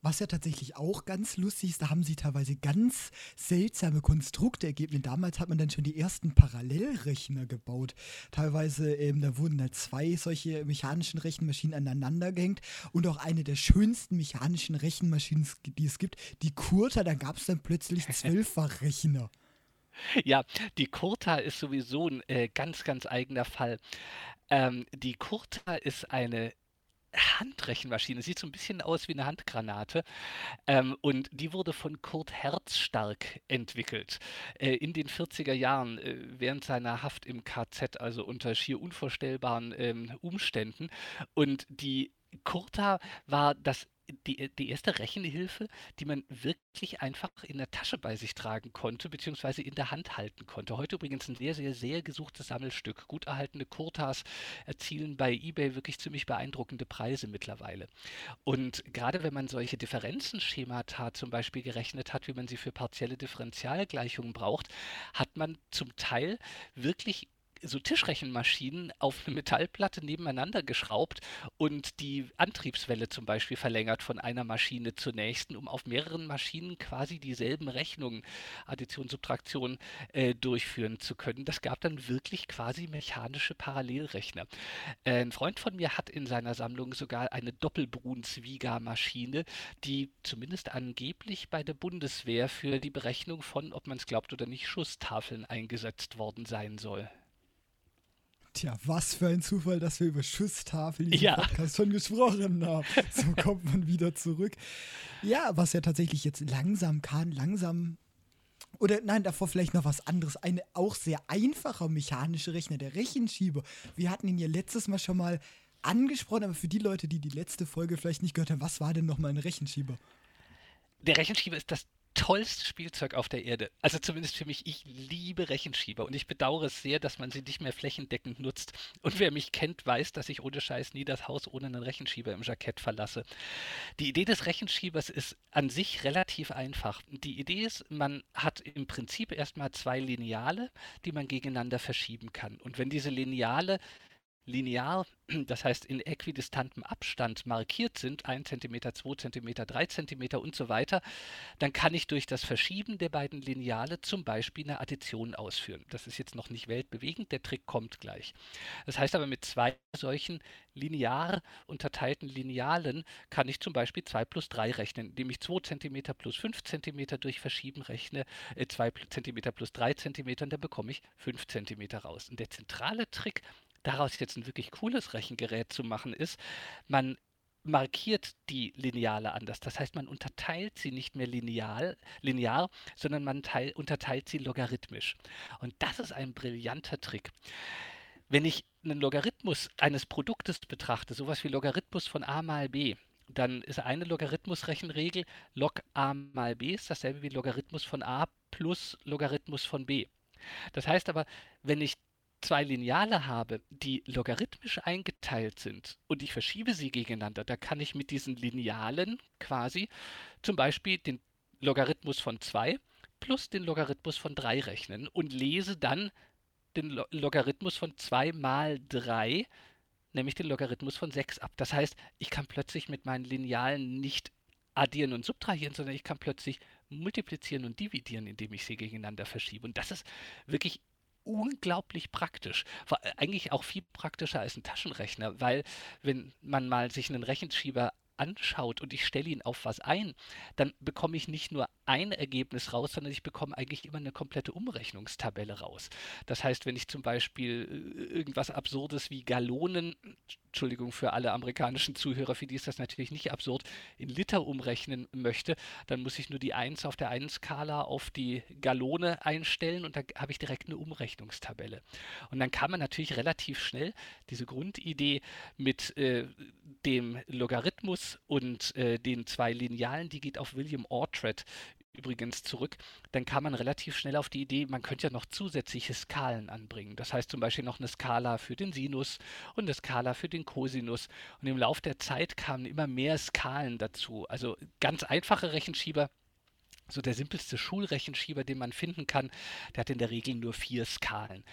Was ja tatsächlich auch ganz lustig ist, da haben sie teilweise ganz seltsame Konstrukte ergeben. Denn damals hat man dann schon die ersten Parallelrechner gebaut. Teilweise, ähm, da wurden da zwei solche mechanischen Rechenmaschinen aneinander gehängt. Und auch eine der schönsten mechanischen Rechenmaschinen, die es gibt, die Kurta, da gab es dann plötzlich Zwölffachrechner. Ja, die Kurta ist sowieso ein äh, ganz, ganz eigener Fall. Ähm, die Kurta ist eine Handrechenmaschine. Sieht so ein bisschen aus wie eine Handgranate. Ähm, und die wurde von Kurt Herzstark entwickelt. Äh, in den 40er Jahren, äh, während seiner Haft im KZ, also unter schier unvorstellbaren ähm, Umständen. Und die Kurta war das die, die erste Rechenhilfe, die man wirklich einfach in der Tasche bei sich tragen konnte, beziehungsweise in der Hand halten konnte. Heute übrigens ein sehr, sehr, sehr gesuchtes Sammelstück. Gut erhaltene Kurtas erzielen bei eBay wirklich ziemlich beeindruckende Preise mittlerweile. Und gerade wenn man solche Differenzenschemata zum Beispiel gerechnet hat, wie man sie für partielle Differentialgleichungen braucht, hat man zum Teil wirklich so Tischrechenmaschinen auf eine Metallplatte nebeneinander geschraubt und die Antriebswelle zum Beispiel verlängert von einer Maschine zur nächsten, um auf mehreren Maschinen quasi dieselben Rechnungen, Addition, Subtraktion, äh, durchführen zu können. Das gab dann wirklich quasi mechanische Parallelrechner. Äh, ein Freund von mir hat in seiner Sammlung sogar eine Doppelbrunsviga-Maschine, die zumindest angeblich bei der Bundeswehr für die Berechnung von, ob man es glaubt oder nicht, Schusstafeln eingesetzt worden sein soll. Tja, was für ein Zufall, dass wir über Schusstafeln in Ja. Podcast schon gesprochen haben. So kommt man wieder zurück. Ja, was ja tatsächlich jetzt langsam kann, langsam. Oder nein, davor vielleicht noch was anderes. Eine auch sehr einfacher mechanische Rechner, der Rechenschieber. Wir hatten ihn ja letztes Mal schon mal angesprochen, aber für die Leute, die die letzte Folge vielleicht nicht gehört haben, was war denn nochmal ein Rechenschieber? Der Rechenschieber ist das tollste Spielzeug auf der Erde. Also zumindest für mich. Ich liebe Rechenschieber und ich bedauere es sehr, dass man sie nicht mehr flächendeckend nutzt. Und wer mich kennt, weiß, dass ich ohne Scheiß nie das Haus ohne einen Rechenschieber im Jackett verlasse. Die Idee des Rechenschiebers ist an sich relativ einfach. Die Idee ist, man hat im Prinzip erstmal zwei Lineale, die man gegeneinander verschieben kann. Und wenn diese Lineale linear, das heißt in äquidistantem Abstand markiert sind, 1 cm, 2 cm, 3 cm und so weiter, dann kann ich durch das Verschieben der beiden Lineale zum Beispiel eine Addition ausführen. Das ist jetzt noch nicht weltbewegend, der Trick kommt gleich. Das heißt aber, mit zwei solchen linear unterteilten Linealen kann ich zum Beispiel 2 plus 3 rechnen, indem ich 2 cm plus 5 cm durch Verschieben rechne, äh, 2 cm plus 3 cm und dann bekomme ich 5 cm raus. Und der zentrale Trick daraus jetzt ein wirklich cooles Rechengerät zu machen, ist, man markiert die Lineale anders. Das heißt, man unterteilt sie nicht mehr lineal, linear, sondern man teil, unterteilt sie logarithmisch. Und das ist ein brillanter Trick. Wenn ich einen Logarithmus eines Produktes betrachte, sowas wie Logarithmus von a mal b, dann ist eine Logarithmusrechenregel log a mal b ist dasselbe wie Logarithmus von a plus Logarithmus von b. Das heißt aber, wenn ich zwei Lineale habe, die logarithmisch eingeteilt sind und ich verschiebe sie gegeneinander, da kann ich mit diesen Linealen quasi zum Beispiel den Logarithmus von 2 plus den Logarithmus von 3 rechnen und lese dann den Lo Logarithmus von 2 mal 3, nämlich den Logarithmus von 6 ab. Das heißt, ich kann plötzlich mit meinen Linealen nicht addieren und subtrahieren, sondern ich kann plötzlich multiplizieren und dividieren, indem ich sie gegeneinander verschiebe. Und das ist wirklich unglaublich praktisch. Äh, eigentlich auch viel praktischer als ein Taschenrechner, weil wenn man mal sich einen Rechenschieber anschaut und ich stelle ihn auf was ein, dann bekomme ich nicht nur ein Ergebnis raus, sondern ich bekomme eigentlich immer eine komplette Umrechnungstabelle raus. Das heißt, wenn ich zum Beispiel äh, irgendwas Absurdes wie Gallonen, Entschuldigung für alle amerikanischen Zuhörer, für die ist das natürlich nicht absurd, in Liter umrechnen möchte, dann muss ich nur die 1 auf der einen Skala auf die Gallone einstellen und da habe ich direkt eine Umrechnungstabelle. Und dann kann man natürlich relativ schnell diese Grundidee mit äh, dem Logarithmus und äh, den zwei Linealen, die geht auf William Ortred übrigens zurück, dann kam man relativ schnell auf die Idee, man könnte ja noch zusätzliche Skalen anbringen. Das heißt zum Beispiel noch eine Skala für den Sinus und eine Skala für den Cosinus. Und im Laufe der Zeit kamen immer mehr Skalen dazu. Also ganz einfache Rechenschieber so der simpelste Schulrechenschieber, den man finden kann, der hat in der Regel nur vier Skalen.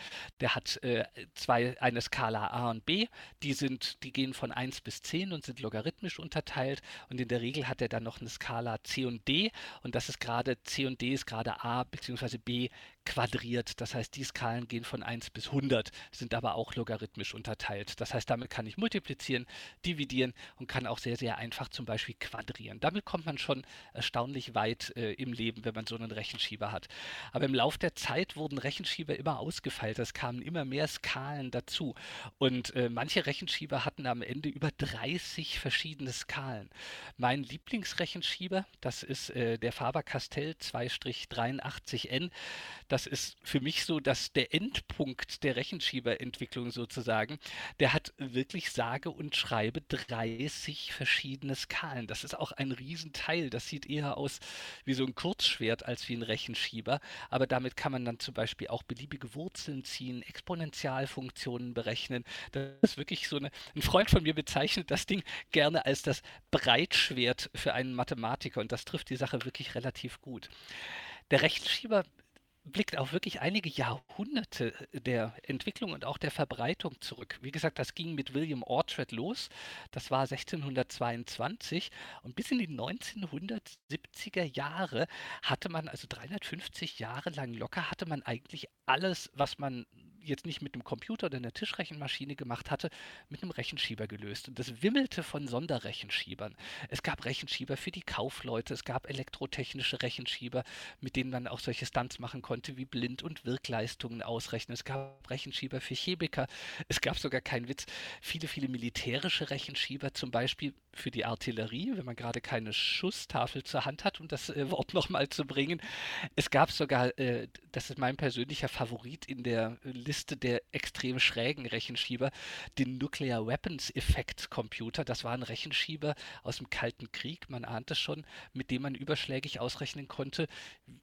Der hat äh, zwei, eine Skala A und B, die sind, die gehen von 1 bis 10 und sind logarithmisch unterteilt. Und in der Regel hat er dann noch eine Skala C und D und das ist gerade C und D ist gerade A bzw. B quadriert. Das heißt, die Skalen gehen von 1 bis 100, sind aber auch logarithmisch unterteilt. Das heißt, damit kann ich multiplizieren, dividieren und kann auch sehr, sehr einfach zum Beispiel quadrieren. Damit kommt man schon erstaunlich weit äh, im Leben, wenn man so einen Rechenschieber hat. Aber im Laufe der Zeit wurden Rechenschieber immer ausgefeilt. Es kamen immer mehr Skalen dazu. Und äh, manche Rechenschieber hatten am Ende über 30 verschiedene Skalen. Mein Lieblingsrechenschieber, das ist äh, der Faber-Castell 2-83N. Das das ist für mich so, dass der Endpunkt der Rechenschieberentwicklung sozusagen, der hat wirklich sage und schreibe 30 verschiedene Skalen. Das ist auch ein Riesenteil. Das sieht eher aus wie so ein Kurzschwert als wie ein Rechenschieber. Aber damit kann man dann zum Beispiel auch beliebige Wurzeln ziehen, Exponentialfunktionen berechnen. Das ist wirklich so eine, ein Freund von mir bezeichnet das Ding gerne als das Breitschwert für einen Mathematiker und das trifft die Sache wirklich relativ gut. Der Rechenschieber blickt auch wirklich einige Jahrhunderte der Entwicklung und auch der Verbreitung zurück. Wie gesagt, das ging mit William Orchard los. Das war 1622 und bis in die 1970er Jahre hatte man, also 350 Jahre lang locker, hatte man eigentlich alles, was man jetzt nicht mit einem Computer oder einer Tischrechenmaschine gemacht hatte, mit einem Rechenschieber gelöst. Und das wimmelte von Sonderrechenschiebern. Es gab Rechenschieber für die Kaufleute, es gab elektrotechnische Rechenschieber, mit denen man auch solche Stunts machen konnte, wie Blind- und Wirkleistungen ausrechnen. Es gab Rechenschieber für Chemiker. Es gab sogar, kein Witz, viele, viele militärische Rechenschieber, zum Beispiel für die Artillerie, wenn man gerade keine Schusstafel zur Hand hat, um das äh, Wort nochmal zu bringen. Es gab sogar, äh, das ist mein persönlicher Favorit in der Liste der extrem schrägen Rechenschieber, den Nuclear Weapons Effect Computer. Das war ein Rechenschieber aus dem Kalten Krieg, man ahnt es schon, mit dem man überschlägig ausrechnen konnte,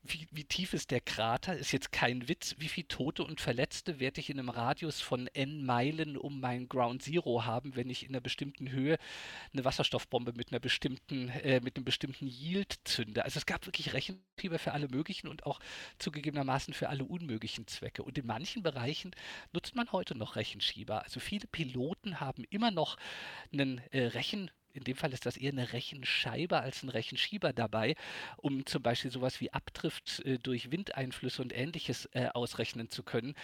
wie, wie tief ist der Krater, ist jetzt kein Witz, wie viele Tote und Verletzte werde ich in einem Radius von n Meilen um mein Ground Zero haben, wenn ich in einer bestimmten Höhe eine Wasser Wasserstoffbombe mit einer bestimmten, äh, mit einem bestimmten Yield zünde. Also es gab wirklich Rechenfieber für alle möglichen und auch zugegebenermaßen für alle unmöglichen Zwecke. Und in manchen Bereichen nutzt man heute noch Rechenschieber. Also viele Piloten haben immer noch einen äh, Rechen in dem Fall ist das eher eine Rechenscheibe als ein Rechenschieber dabei, um zum Beispiel sowas wie Abdrift äh, durch Windeinflüsse und ähnliches äh, ausrechnen zu können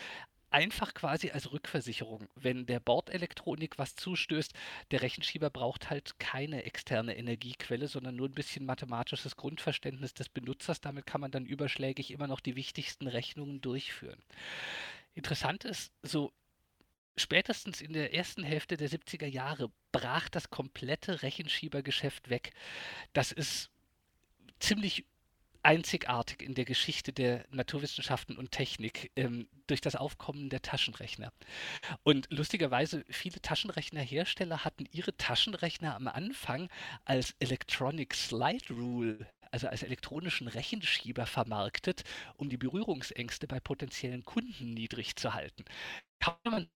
einfach quasi als Rückversicherung. Wenn der Bordelektronik was zustößt, der Rechenschieber braucht halt keine externe Energiequelle, sondern nur ein bisschen mathematisches Grundverständnis des Benutzers. Damit kann man dann überschlägig immer noch die wichtigsten Rechnungen durchführen. Interessant ist, so spätestens in der ersten Hälfte der 70er Jahre brach das komplette Rechenschiebergeschäft weg. Das ist ziemlich einzigartig in der Geschichte der Naturwissenschaften und Technik ähm, durch das Aufkommen der Taschenrechner. Und lustigerweise, viele Taschenrechnerhersteller hatten ihre Taschenrechner am Anfang als Electronic Slide Rule also als elektronischen Rechenschieber vermarktet, um die Berührungsängste bei potenziellen Kunden niedrig zu halten. Kann man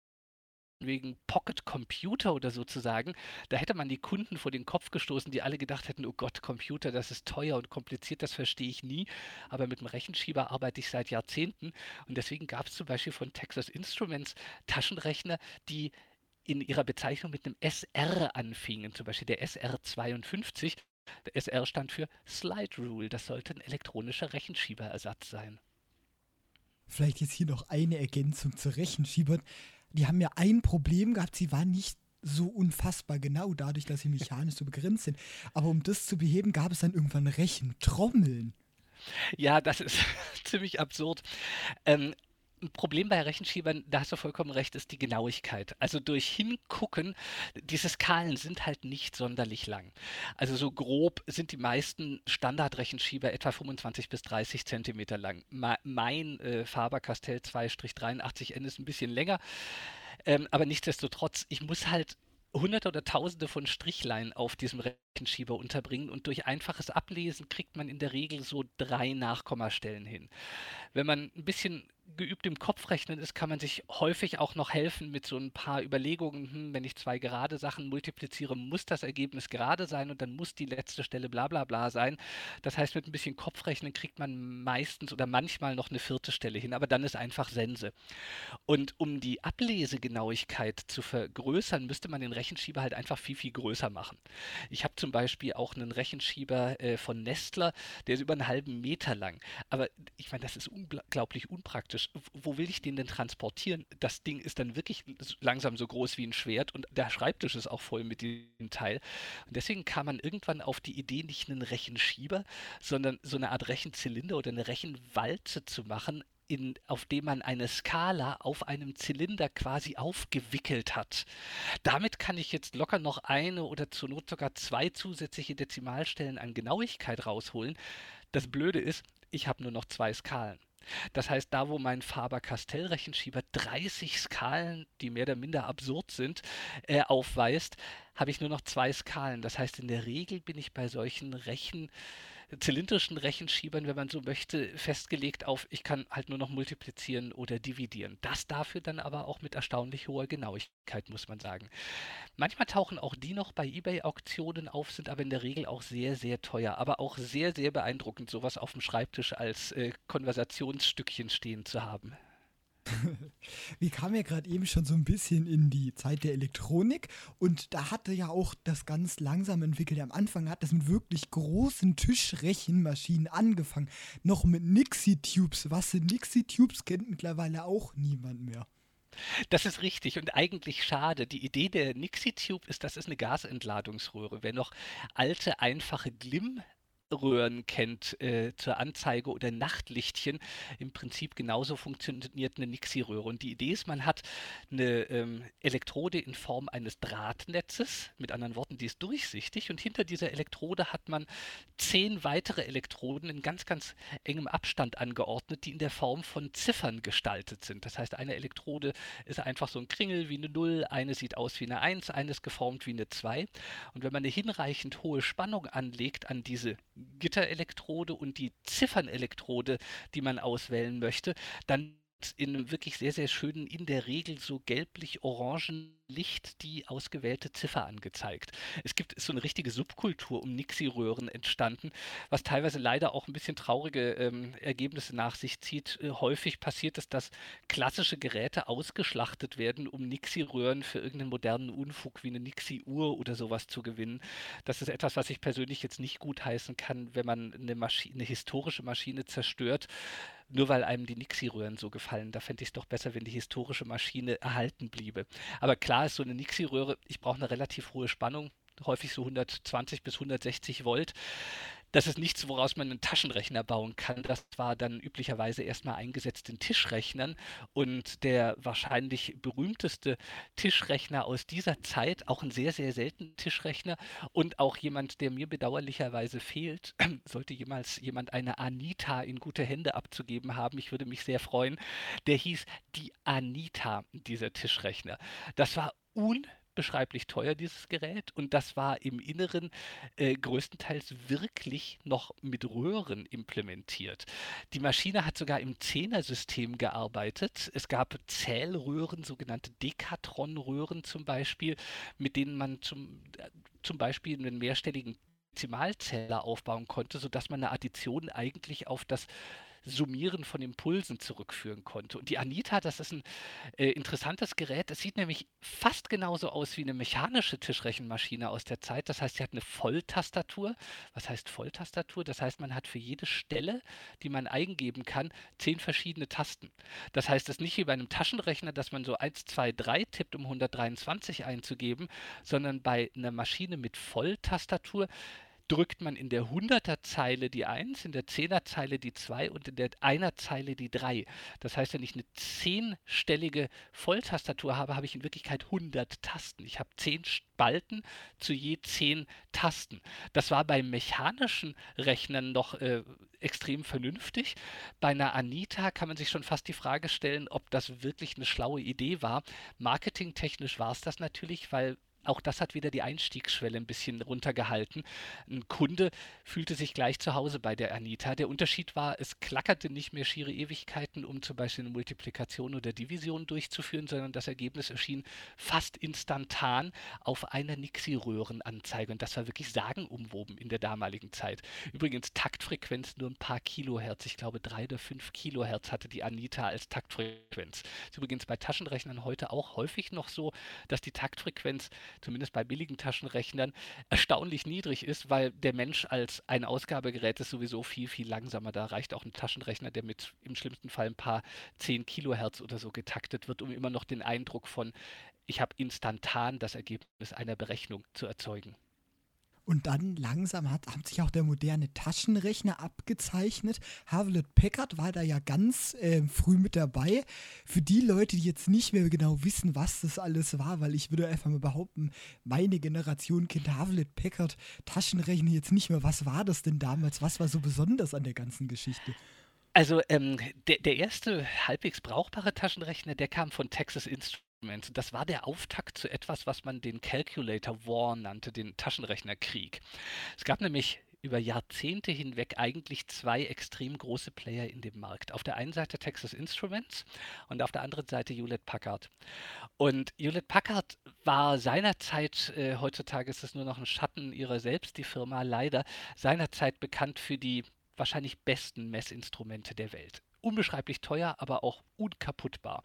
wegen Pocket Computer oder sozusagen, da hätte man die Kunden vor den Kopf gestoßen, die alle gedacht hätten, oh Gott, Computer, das ist teuer und kompliziert, das verstehe ich nie. Aber mit dem Rechenschieber arbeite ich seit Jahrzehnten und deswegen gab es zum Beispiel von Texas Instruments Taschenrechner, die in ihrer Bezeichnung mit einem SR anfingen, zum Beispiel der SR52. Der SR stand für Slide Rule, das sollte ein elektronischer Rechenschieberersatz sein. Vielleicht jetzt hier noch eine Ergänzung zu Rechenschiebern die haben ja ein Problem gehabt, sie waren nicht so unfassbar genau, dadurch, dass sie mechanisch so begrenzt sind. Aber um das zu beheben, gab es dann irgendwann Rechentrommeln. Ja, das ist ziemlich absurd. Ähm, ein Problem bei Rechenschiebern, da hast du vollkommen recht, ist die Genauigkeit. Also durch Hingucken, diese Skalen sind halt nicht sonderlich lang. Also so grob sind die meisten Standardrechenschieber etwa 25 bis 30 Zentimeter lang. mein äh, Faber-Castell 2-83N ist ein bisschen länger. Ähm, aber nichtsdestotrotz, ich muss halt hunderte oder tausende von Strichlein auf diesem Rechenschieber unterbringen und durch einfaches Ablesen kriegt man in der Regel so drei Nachkommastellen hin. Wenn man ein bisschen geübt im Kopfrechnen ist, kann man sich häufig auch noch helfen mit so ein paar Überlegungen, hm, wenn ich zwei gerade Sachen multipliziere, muss das Ergebnis gerade sein und dann muss die letzte Stelle bla bla bla sein. Das heißt, mit ein bisschen Kopfrechnen kriegt man meistens oder manchmal noch eine vierte Stelle hin, aber dann ist einfach Sense. Und um die Ablesegenauigkeit zu vergrößern, müsste man den Rechenschieber halt einfach viel, viel größer machen. Ich habe zum Beispiel auch einen Rechenschieber äh, von Nestler, der ist über einen halben Meter lang. Aber ich meine, das ist unglaublich unpraktisch praktisch, wo will ich den denn transportieren? Das Ding ist dann wirklich langsam so groß wie ein Schwert und der Schreibtisch ist auch voll mit dem Teil. Und deswegen kam man irgendwann auf die Idee, nicht einen Rechenschieber, sondern so eine Art Rechenzylinder oder eine Rechenwalze zu machen, in, auf dem man eine Skala auf einem Zylinder quasi aufgewickelt hat. Damit kann ich jetzt locker noch eine oder zur Not sogar zwei zusätzliche Dezimalstellen an Genauigkeit rausholen. Das Blöde ist, ich habe nur noch zwei Skalen. Das heißt, da wo mein Faber-Castell-Rechenschieber 30 Skalen, die mehr oder minder absurd sind, äh, aufweist, habe ich nur noch zwei Skalen. Das heißt, in der Regel bin ich bei solchen Rechen zylindrischen Rechenschiebern, wenn man so möchte, festgelegt auf, ich kann halt nur noch multiplizieren oder dividieren. Das dafür dann aber auch mit erstaunlich hoher Genauigkeit, muss man sagen. Manchmal tauchen auch die noch bei eBay-Auktionen auf, sind aber in der Regel auch sehr, sehr teuer, aber auch sehr, sehr beeindruckend, sowas auf dem Schreibtisch als äh, Konversationsstückchen stehen zu haben. Wir kamen ja gerade eben schon so ein bisschen in die Zeit der Elektronik und da hatte ja auch das ganz langsam entwickelt. Am Anfang hat das mit wirklich großen Tischrechenmaschinen angefangen. Noch mit Nixie-Tubes. Was sind Nixie-Tubes, kennt mittlerweile auch niemand mehr. Das ist richtig und eigentlich schade. Die Idee der Nixie Tube ist, das ist eine Gasentladungsröhre. Wer noch alte, einfache Glimm Röhren kennt äh, zur Anzeige oder Nachtlichtchen. Im Prinzip genauso funktioniert eine Nixie-Röhre. Und die Idee ist, man hat eine ähm, Elektrode in Form eines Drahtnetzes, mit anderen Worten, die ist durchsichtig. Und hinter dieser Elektrode hat man zehn weitere Elektroden in ganz, ganz engem Abstand angeordnet, die in der Form von Ziffern gestaltet sind. Das heißt, eine Elektrode ist einfach so ein Kringel wie eine 0, eine sieht aus wie eine 1, eine ist geformt wie eine 2. Und wenn man eine hinreichend hohe Spannung anlegt an diese Gitterelektrode und die Ziffernelektrode, die man auswählen möchte, dann in einem wirklich sehr, sehr schönen, in der Regel so gelblich-orangen Licht die ausgewählte Ziffer angezeigt. Es gibt so eine richtige Subkultur um Nixie-Röhren entstanden, was teilweise leider auch ein bisschen traurige ähm, Ergebnisse nach sich zieht. Äh, häufig passiert es, dass klassische Geräte ausgeschlachtet werden, um Nixie-Röhren für irgendeinen modernen Unfug wie eine Nixie-Uhr oder sowas zu gewinnen. Das ist etwas, was ich persönlich jetzt nicht gutheißen kann, wenn man eine, Maschine, eine historische Maschine zerstört nur weil einem die Nixie-Röhren so gefallen. Da fände ich es doch besser, wenn die historische Maschine erhalten bliebe. Aber klar ist so eine Nixie-Röhre, ich brauche eine relativ hohe Spannung, häufig so 120 bis 160 Volt. Das ist nichts, woraus man einen Taschenrechner bauen kann. Das war dann üblicherweise erstmal eingesetzt in Tischrechnern. Und der wahrscheinlich berühmteste Tischrechner aus dieser Zeit, auch ein sehr, sehr seltener Tischrechner und auch jemand, der mir bedauerlicherweise fehlt, sollte jemals jemand eine Anita in gute Hände abzugeben haben, ich würde mich sehr freuen, der hieß die Anita, dieser Tischrechner. Das war un beschreiblich teuer, dieses Gerät. Und das war im Inneren äh, größtenteils wirklich noch mit Röhren implementiert. Die Maschine hat sogar im Zehner-System gearbeitet. Es gab Zählröhren, sogenannte Dekatron-Röhren zum Beispiel, mit denen man zum, äh, zum Beispiel einen mehrstelligen Dezimalzähler aufbauen konnte, sodass man eine Addition eigentlich auf das Summieren von Impulsen zurückführen konnte. Und die Anita, das ist ein äh, interessantes Gerät. Es sieht nämlich fast genauso aus wie eine mechanische Tischrechenmaschine aus der Zeit. Das heißt, sie hat eine Volltastatur. Was heißt Volltastatur? Das heißt, man hat für jede Stelle, die man eingeben kann, zehn verschiedene Tasten. Das heißt, es ist nicht wie bei einem Taschenrechner, dass man so 1, 2, 3 tippt, um 123 einzugeben, sondern bei einer Maschine mit Volltastatur drückt man in der 100er Zeile die 1, in der 10er Zeile die 2 und in der 1er Zeile die 3. Das heißt, wenn ich eine 10-stellige Volltastatur habe, habe ich in Wirklichkeit 100 Tasten. Ich habe 10 Spalten zu je 10 Tasten. Das war bei mechanischen Rechnern noch äh, extrem vernünftig. Bei einer Anita kann man sich schon fast die Frage stellen, ob das wirklich eine schlaue Idee war. Marketingtechnisch war es das natürlich, weil auch das hat wieder die Einstiegsschwelle ein bisschen runtergehalten. Ein Kunde fühlte sich gleich zu Hause bei der Anita. Der Unterschied war, es klackerte nicht mehr schiere Ewigkeiten, um zum Beispiel eine Multiplikation oder Division durchzuführen, sondern das Ergebnis erschien fast instantan auf einer Nixie-Röhrenanzeige. Und das war wirklich sagenumwoben in der damaligen Zeit. Übrigens Taktfrequenz nur ein paar Kilohertz. Ich glaube, drei oder fünf Kilohertz hatte die Anita als Taktfrequenz. Ist übrigens bei Taschenrechnern heute auch häufig noch so, dass die Taktfrequenz zumindest bei billigen Taschenrechnern, erstaunlich niedrig ist, weil der Mensch als ein Ausgabegerät ist sowieso viel, viel langsamer. Da reicht auch ein Taschenrechner, der mit im schlimmsten Fall ein paar 10 Kilohertz oder so getaktet wird, um immer noch den Eindruck von, ich habe instantan das Ergebnis einer Berechnung zu erzeugen. Und dann langsam hat, hat sich auch der moderne Taschenrechner abgezeichnet. Hewlett Packard war da ja ganz äh, früh mit dabei. Für die Leute, die jetzt nicht mehr genau wissen, was das alles war, weil ich würde einfach mal behaupten, meine Generation kennt Hewlett Packard Taschenrechner jetzt nicht mehr. Was war das denn damals? Was war so besonders an der ganzen Geschichte? Also ähm, der, der erste halbwegs brauchbare Taschenrechner, der kam von Texas Instruments. Das war der Auftakt zu etwas, was man den Calculator War nannte, den Taschenrechnerkrieg. Es gab nämlich über Jahrzehnte hinweg eigentlich zwei extrem große Player in dem Markt. Auf der einen Seite Texas Instruments und auf der anderen Seite Hewlett Packard. Und Hewlett Packard war seinerzeit, äh, heutzutage ist es nur noch ein Schatten ihrer selbst, die Firma leider, seinerzeit bekannt für die wahrscheinlich besten Messinstrumente der Welt unbeschreiblich teuer, aber auch unkaputtbar.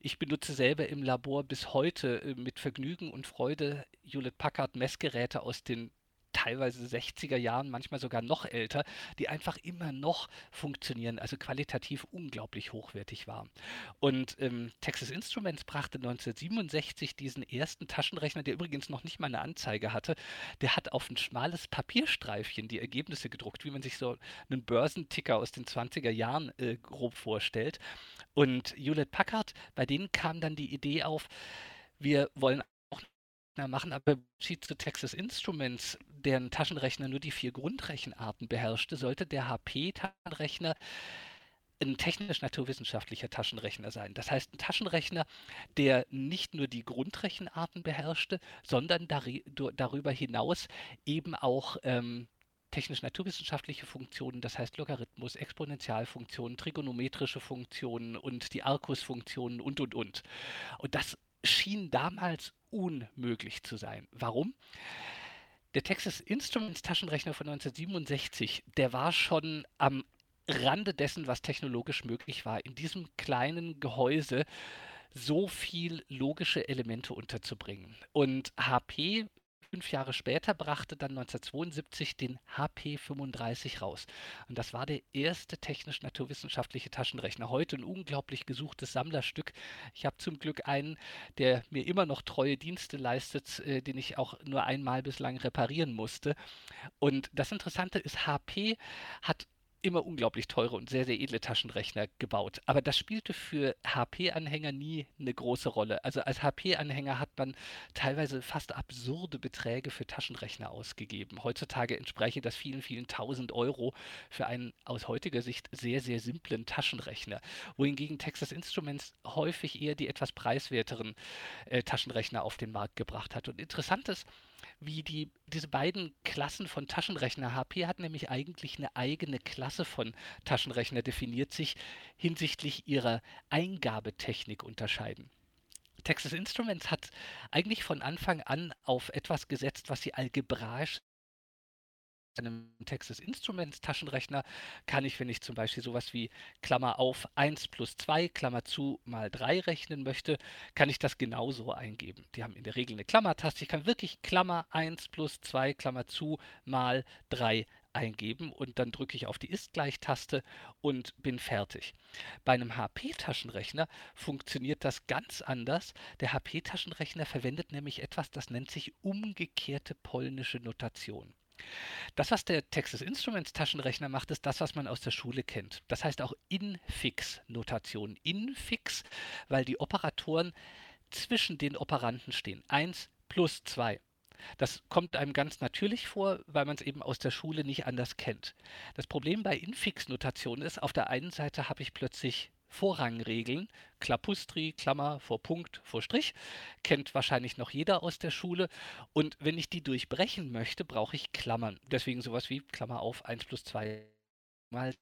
Ich benutze selber im Labor bis heute äh, mit Vergnügen und Freude Hewlett Packard Messgeräte aus den teilweise 60er Jahren, manchmal sogar noch älter, die einfach immer noch funktionieren, also qualitativ unglaublich hochwertig waren. Und ähm, Texas Instruments brachte 1967 diesen ersten Taschenrechner, der übrigens noch nicht mal eine Anzeige hatte, der hat auf ein schmales Papierstreifchen die Ergebnisse gedruckt, wie man sich so einen Börsenticker aus den 20er Jahren äh, grob vorstellt. Und Hewlett Packard, bei denen kam dann die Idee auf, wir wollen machen, aber im Unterschied zu Texas Instruments, deren Taschenrechner nur die vier Grundrechenarten beherrschte, sollte der HP-Taschenrechner ein technisch-naturwissenschaftlicher Taschenrechner sein. Das heißt, ein Taschenrechner, der nicht nur die Grundrechenarten beherrschte, sondern darüber hinaus eben auch ähm, technisch-naturwissenschaftliche Funktionen, das heißt Logarithmus, Exponentialfunktionen, trigonometrische Funktionen und die Arcus-Funktionen und, und, und. Und das schien damals unmöglich zu sein. Warum? Der Texas Instruments Taschenrechner von 1967, der war schon am Rande dessen, was technologisch möglich war, in diesem kleinen Gehäuse so viel logische Elemente unterzubringen. Und HP fünf Jahre später brachte dann 1972 den HP35 raus. Und das war der erste technisch-naturwissenschaftliche Taschenrechner. Heute ein unglaublich gesuchtes Sammlerstück. Ich habe zum Glück einen, der mir immer noch treue Dienste leistet, äh, den ich auch nur einmal bislang reparieren musste. Und das Interessante ist, HP hat immer unglaublich teure und sehr, sehr edle Taschenrechner gebaut. Aber das spielte für HP-Anhänger nie eine große Rolle. Also als HP-Anhänger hat man teilweise fast absurde Beträge für Taschenrechner ausgegeben. Heutzutage entspräche das vielen, vielen tausend Euro für einen aus heutiger Sicht sehr, sehr simplen Taschenrechner. Wohingegen Texas Instruments häufig eher die etwas preiswerteren äh, Taschenrechner auf den Markt gebracht hat. Und interessant ist, wie die, diese beiden Klassen von Taschenrechner. HP hat nämlich eigentlich eine eigene Klasse von Taschenrechner definiert, sich hinsichtlich ihrer Eingabetechnik unterscheiden. Texas Instruments hat eigentlich von Anfang an auf etwas gesetzt, was sie algebraisch einem Texas Instruments Taschenrechner kann ich, wenn ich zum Beispiel sowas wie Klammer auf 1 plus 2, Klammer zu mal 3 rechnen möchte, kann ich das genauso eingeben. Die haben in der Regel eine Klammertaste. Ich kann wirklich Klammer 1 plus 2, Klammer zu mal 3 eingeben und dann drücke ich auf die Ist-Gleich-Taste und bin fertig. Bei einem HP-Taschenrechner funktioniert das ganz anders. Der HP-Taschenrechner verwendet nämlich etwas, das nennt sich umgekehrte polnische Notation. Das, was der Texas Instruments Taschenrechner macht, ist das, was man aus der Schule kennt. Das heißt auch Infix-Notation. Infix, weil die Operatoren zwischen den Operanten stehen. 1 plus 2. Das kommt einem ganz natürlich vor, weil man es eben aus der Schule nicht anders kennt. Das Problem bei Infix-Notation ist, auf der einen Seite habe ich plötzlich Vorrangregeln, Klapustri, Klammer vor Punkt, vor Strich, kennt wahrscheinlich noch jeder aus der Schule. Und wenn ich die durchbrechen möchte, brauche ich Klammern. Deswegen sowas wie Klammer auf 1 plus 2 mal.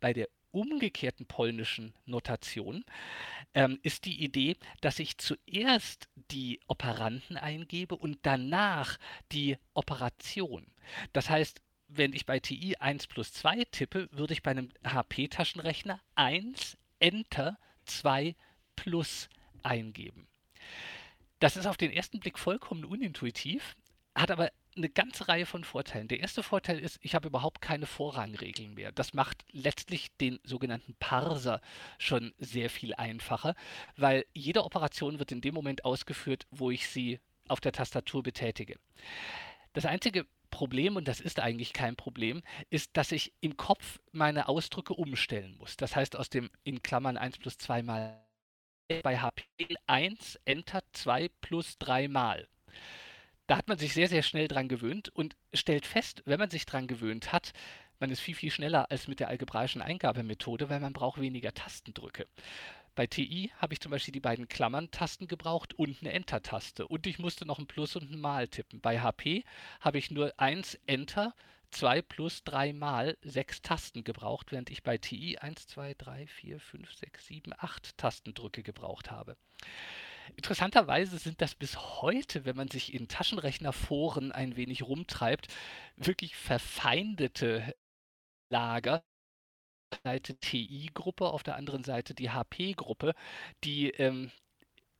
Bei der umgekehrten polnischen Notation ähm, ist die Idee, dass ich zuerst die Operanten eingebe und danach die Operation. Das heißt, wenn ich bei TI 1 plus 2 tippe, würde ich bei einem HP-Taschenrechner 1 Enter 2 plus eingeben. Das ist auf den ersten Blick vollkommen unintuitiv, hat aber eine ganze Reihe von Vorteilen. Der erste Vorteil ist, ich habe überhaupt keine Vorrangregeln mehr. Das macht letztlich den sogenannten Parser schon sehr viel einfacher, weil jede Operation wird in dem Moment ausgeführt, wo ich sie auf der Tastatur betätige. Das einzige Problem, und das ist eigentlich kein Problem, ist, dass ich im Kopf meine Ausdrücke umstellen muss. Das heißt, aus dem in Klammern 1 plus 2 mal bei HP 1 Enter 2 plus 3 mal. Da hat man sich sehr, sehr schnell dran gewöhnt und stellt fest, wenn man sich dran gewöhnt hat, Man ist viel, viel schneller als mit der algebraischen Eingabemethode, weil man braucht weniger Tastendrücke. Bei TI habe ich zum Beispiel die beiden Klammern-Tasten gebraucht und eine Enter-Taste. Und ich musste noch ein Plus und ein Mal tippen. Bei HP habe ich nur eins Enter, zwei plus drei Mal sechs Tasten gebraucht, während ich bei TI 1, 2, 3, 4, 5, 6, 7, 8 Tastendrücke gebraucht habe. Interessanterweise sind das bis heute, wenn man sich in Taschenrechnerforen ein wenig rumtreibt, wirklich verfeindete Lager. Seite TI-Gruppe, auf der anderen Seite die HP-Gruppe, die ähm,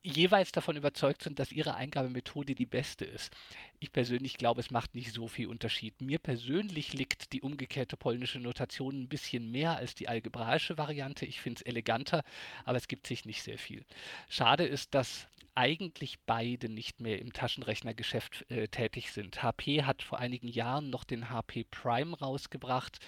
jeweils davon überzeugt sind, dass ihre Eingabemethode die beste ist. Ich persönlich glaube, es macht nicht so viel Unterschied. Mir persönlich liegt die umgekehrte polnische Notation ein bisschen mehr als die algebraische Variante. Ich finde es eleganter, aber es gibt sich nicht sehr viel. Schade ist, dass eigentlich beide nicht mehr im Taschenrechnergeschäft äh, tätig sind. HP hat vor einigen Jahren noch den HP Prime rausgebracht,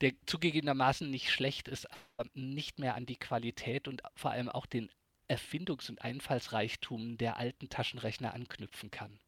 der zugegebenermaßen nicht schlecht ist, aber nicht mehr an die Qualität und vor allem auch den Erfindungs- und Einfallsreichtum der alten Taschenrechner anknüpfen kann.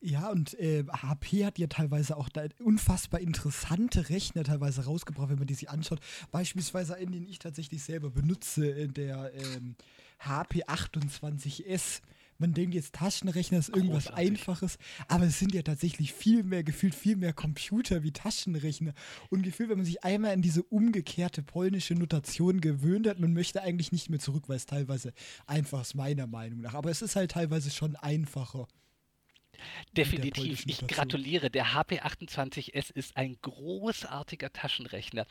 Ja, und äh, HP hat ja teilweise auch da unfassbar interessante Rechner teilweise rausgebracht, wenn man die sich anschaut. Beispielsweise einen, den ich tatsächlich selber benutze, der ähm, HP 28S. Man denkt jetzt, Taschenrechner ist irgendwas Großartig. Einfaches, aber es sind ja tatsächlich viel mehr, gefühlt viel mehr Computer wie Taschenrechner. Und gefühlt, wenn man sich einmal in diese umgekehrte polnische Notation gewöhnt hat, man möchte eigentlich nicht mehr zurück, weil es teilweise einfach ist, meiner Meinung nach. Aber es ist halt teilweise schon einfacher. Definitiv. Ich gratuliere. Der HP28S ist ein großartiger Taschenrechner.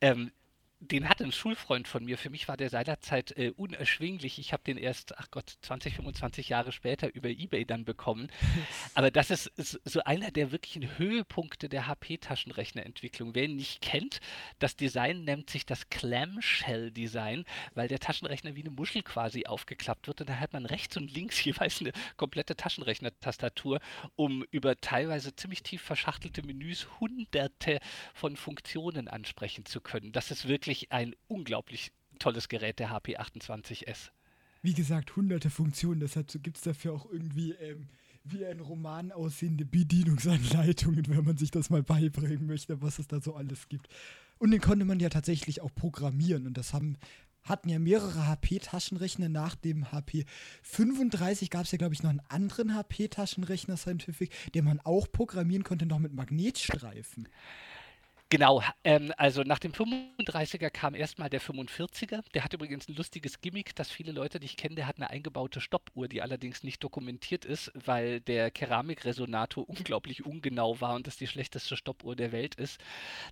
Ähm, den hat ein Schulfreund von mir. Für mich war der seinerzeit äh, unerschwinglich. Ich habe den erst, ach Gott, 20, 25 Jahre später über Ebay dann bekommen. Aber das ist, ist so einer der wirklichen Höhepunkte der HP-Taschenrechnerentwicklung. Wer ihn nicht kennt, das Design nennt sich das Clamshell-Design, weil der Taschenrechner wie eine Muschel quasi aufgeklappt wird. Und da hat man rechts und links jeweils eine komplette Taschenrechner-Tastatur, um über teilweise ziemlich tief verschachtelte Menüs hunderte von Funktionen ansprechen zu können. Das ist wirklich wirklich ein unglaublich tolles Gerät, der HP 28S. Wie gesagt, hunderte Funktionen, deshalb gibt es dafür auch irgendwie ähm, wie ein Roman aussehende Bedienungsanleitungen, wenn man sich das mal beibringen möchte, was es da so alles gibt. Und den konnte man ja tatsächlich auch programmieren und das haben hatten ja mehrere HP-Taschenrechner. Nach dem HP 35 gab es ja, glaube ich, noch einen anderen HP-Taschenrechner Scientific, den man auch programmieren konnte, noch mit Magnetstreifen. Genau, ähm, also nach dem 35er kam erstmal der 45er. Der hat übrigens ein lustiges Gimmick, das viele Leute nicht kennen. Der hat eine eingebaute Stoppuhr, die allerdings nicht dokumentiert ist, weil der Keramikresonator unglaublich ungenau war und das die schlechteste Stoppuhr der Welt ist.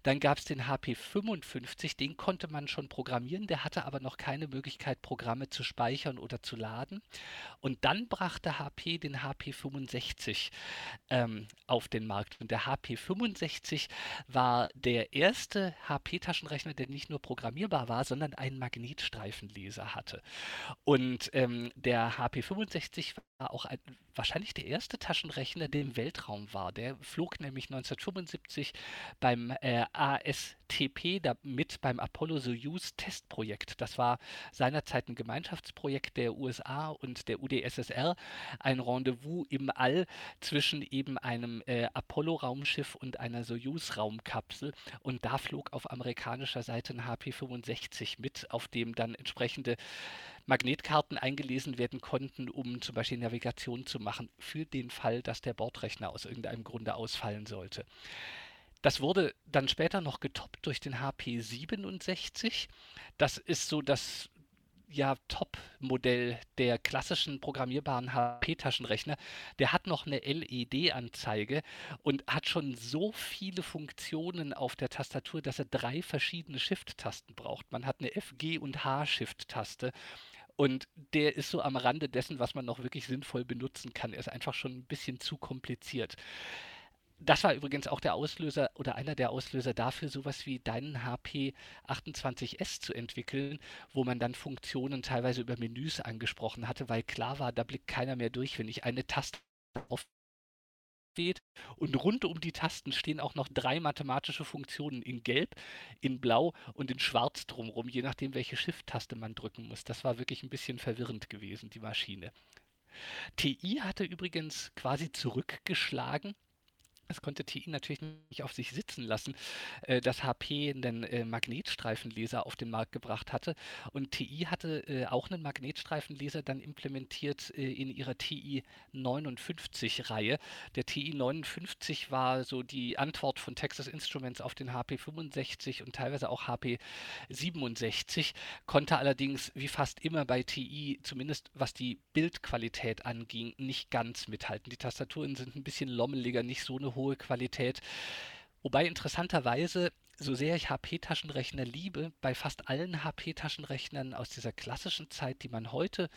Dann gab es den HP 55, den konnte man schon programmieren, der hatte aber noch keine Möglichkeit, Programme zu speichern oder zu laden. Und dann brachte HP den HP 65 ähm, auf den Markt. Und der HP 65 war der der erste HP-Taschenrechner, der nicht nur programmierbar war, sondern einen Magnetstreifenleser hatte. Und ähm, der HP 65 war auch ein, wahrscheinlich der erste Taschenrechner, der im Weltraum war. Der flog nämlich 1975 beim äh, ASTP mit beim Apollo Soyuz Testprojekt. Das war seinerzeit ein Gemeinschaftsprojekt der USA und der UdSSR, ein Rendezvous im All zwischen eben einem äh, Apollo-Raumschiff und einer Soyuz-Raumkapsel. Und da flog auf amerikanischer Seite ein HP-65 mit, auf dem dann entsprechende Magnetkarten eingelesen werden konnten, um zum Beispiel Navigation zu machen, für den Fall, dass der Bordrechner aus irgendeinem Grunde ausfallen sollte. Das wurde dann später noch getoppt durch den HP 67. Das ist so das ja, Top-Modell der klassischen programmierbaren HP-Taschenrechner. Der hat noch eine LED-Anzeige und hat schon so viele Funktionen auf der Tastatur, dass er drei verschiedene Shift-Tasten braucht. Man hat eine FG- und H-Shift-Taste und der ist so am Rande dessen, was man noch wirklich sinnvoll benutzen kann. Er ist einfach schon ein bisschen zu kompliziert. Das war übrigens auch der Auslöser oder einer der Auslöser dafür, sowas wie deinen HP 28S zu entwickeln, wo man dann Funktionen teilweise über Menüs angesprochen hatte, weil klar war, da blickt keiner mehr durch, wenn ich eine Taste auf. Und rund um die Tasten stehen auch noch drei mathematische Funktionen in Gelb, in Blau und in Schwarz drumherum, je nachdem, welche Shift-Taste man drücken muss. Das war wirklich ein bisschen verwirrend gewesen, die Maschine. TI hatte übrigens quasi zurückgeschlagen Das konnte TI natürlich nicht auf sich sitzen lassen, äh, dass HP einen äh, Magnetstreifenleser auf den Markt gebracht hatte. Und TI hatte äh, auch einen Magnetstreifenleser dann implementiert in ihrer TI 59-Reihe. Der TI 59 war so die Antwort von Texas Instruments auf den HP 65 und teilweise auch HP 67, konnte allerdings wie fast immer bei TI, zumindest was die Bildqualität anging, nicht ganz mithalten. Die Tastaturen sind ein bisschen lommeliger, nicht so eine hohe Qualität. Wobei interessanterweise, so sehr ich HP-Taschenrechner liebe, bei fast allen HP-Taschenrechnern aus dieser klassischen Zeit, die man heute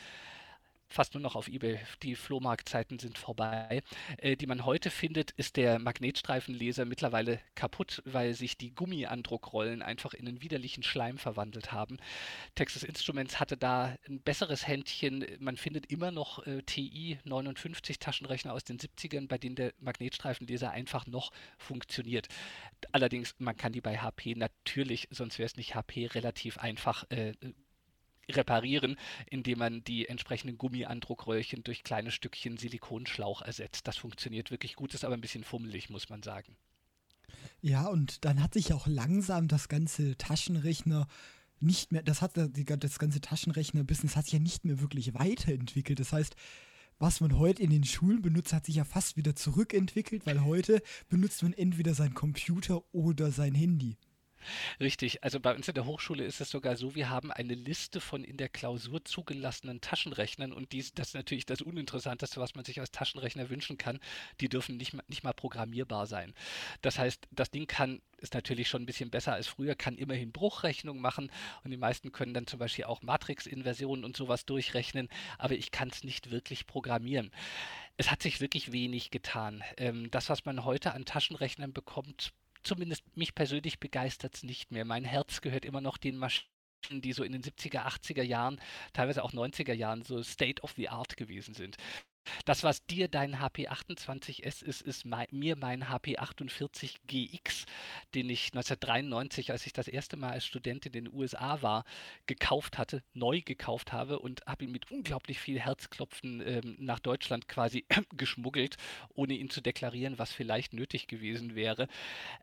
fast nur noch auf eBay. Die Flohmarktzeiten sind vorbei. Äh, die man heute findet, ist der Magnetstreifenleser mittlerweile kaputt, weil sich die Gummiandruckrollen einfach in einen widerlichen Schleim verwandelt haben. Texas Instruments hatte da ein besseres Händchen. Man findet immer noch äh, TI 59 Taschenrechner aus den 70ern, bei denen der Magnetstreifenleser einfach noch funktioniert. Allerdings, man kann die bei HP natürlich, sonst wäre es nicht HP, relativ einfach äh, reparieren, indem man die entsprechenden Gummiandruckröhrchen durch kleine Stückchen Silikonschlauch ersetzt. Das funktioniert wirklich gut, ist aber ein bisschen fummelig, muss man sagen. Ja, und dann hat sich auch langsam das ganze Taschenrechner nicht mehr, das hat das ganze Taschenrechner-Business hat sich ja nicht mehr wirklich weiterentwickelt. Das heißt, was man heute in den Schulen benutzt, hat sich ja fast wieder zurückentwickelt, weil heute benutzt man entweder sein Computer oder sein Handy. Richtig, also bei uns in der Hochschule ist es sogar so, wir haben eine Liste von in der Klausur zugelassenen Taschenrechnern und dies, das ist natürlich das Uninteressanteste, was man sich als Taschenrechner wünschen kann. Die dürfen nicht, nicht mal programmierbar sein. Das heißt, das Ding kann ist natürlich schon ein bisschen besser als früher, kann immerhin Bruchrechnung machen und die meisten können dann zum Beispiel auch Matrix-Inversionen und sowas durchrechnen, aber ich kann es nicht wirklich programmieren. Es hat sich wirklich wenig getan. Ähm, das, was man heute an Taschenrechnern bekommt, zumindest mich persönlich begeistert es nicht mehr. Mein Herz gehört immer noch den Maschinen die so in den 70er, 80er Jahren, teilweise auch 90er Jahren so State of the Art gewesen sind. Das, was dir dein HP28S ist, ist mein, mir mein HP48GX, den ich 1993, als ich das erste Mal als Student in den USA war, gekauft hatte, neu gekauft habe und habe ihn mit unglaublich viel Herzklopfen ähm, nach Deutschland quasi geschmuggelt, ohne ihn zu deklarieren, was vielleicht nötig gewesen wäre.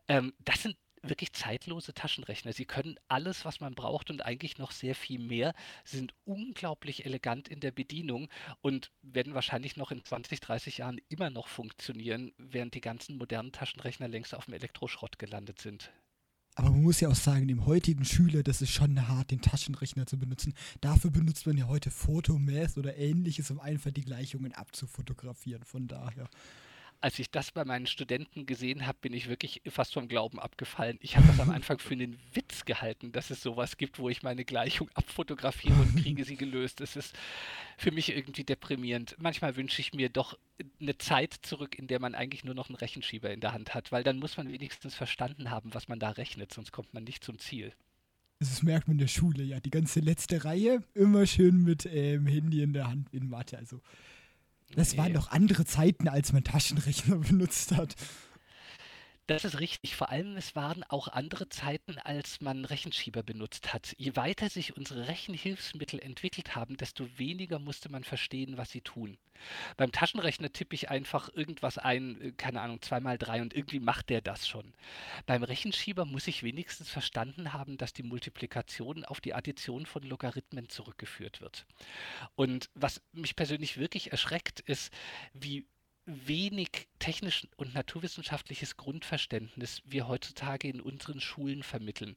Ähm, das sind wirklich zeitlose Taschenrechner. Sie können alles, was man braucht und eigentlich noch sehr viel mehr, sind unglaublich elegant in der Bedienung und werden wahrscheinlich noch in 20, 30 Jahren immer noch funktionieren, während die ganzen modernen Taschenrechner längst auf dem Elektroschrott gelandet sind. Aber man muss ja auch sagen, dem heutigen Schüler, das ist schon hart, den Taschenrechner zu benutzen. Dafür benutzt man ja heute Photomath oder ähnliches, um einfach die Gleichungen abzufotografieren. Von daher als ich das bei meinen Studenten gesehen habe, bin ich wirklich fast vom Glauben abgefallen. Ich habe das am Anfang für einen Witz gehalten, dass es sowas gibt, wo ich meine Gleichung abfotografiere und kriege sie gelöst. Es ist für mich irgendwie deprimierend. Manchmal wünsche ich mir doch eine Zeit zurück, in der man eigentlich nur noch einen Rechenschieber in der Hand hat, weil dann muss man wenigstens verstanden haben, was man da rechnet, sonst kommt man nicht zum Ziel. Das merkt man in der Schule, ja. Die ganze letzte Reihe immer schön mit ähm, Handy in der Hand in Mathe. Also das waren doch andere Zeiten, als man Taschenrechner benutzt hat. Das ist richtig. Vor allem, es waren auch andere Zeiten, als man Rechenschieber benutzt hat. Je weiter sich unsere Rechenhilfsmittel entwickelt haben, desto weniger musste man verstehen, was sie tun. Beim Taschenrechner tippe ich einfach irgendwas ein, äh, keine Ahnung, zweimal drei und irgendwie macht der das schon. Beim Rechenschieber muss ich wenigstens verstanden haben, dass die Multiplikation auf die Addition von Logarithmen zurückgeführt wird. Und was mich persönlich wirklich erschreckt, ist, wie wenig technisch und naturwissenschaftliches Grundverständnis wir heutzutage in unseren Schulen vermitteln.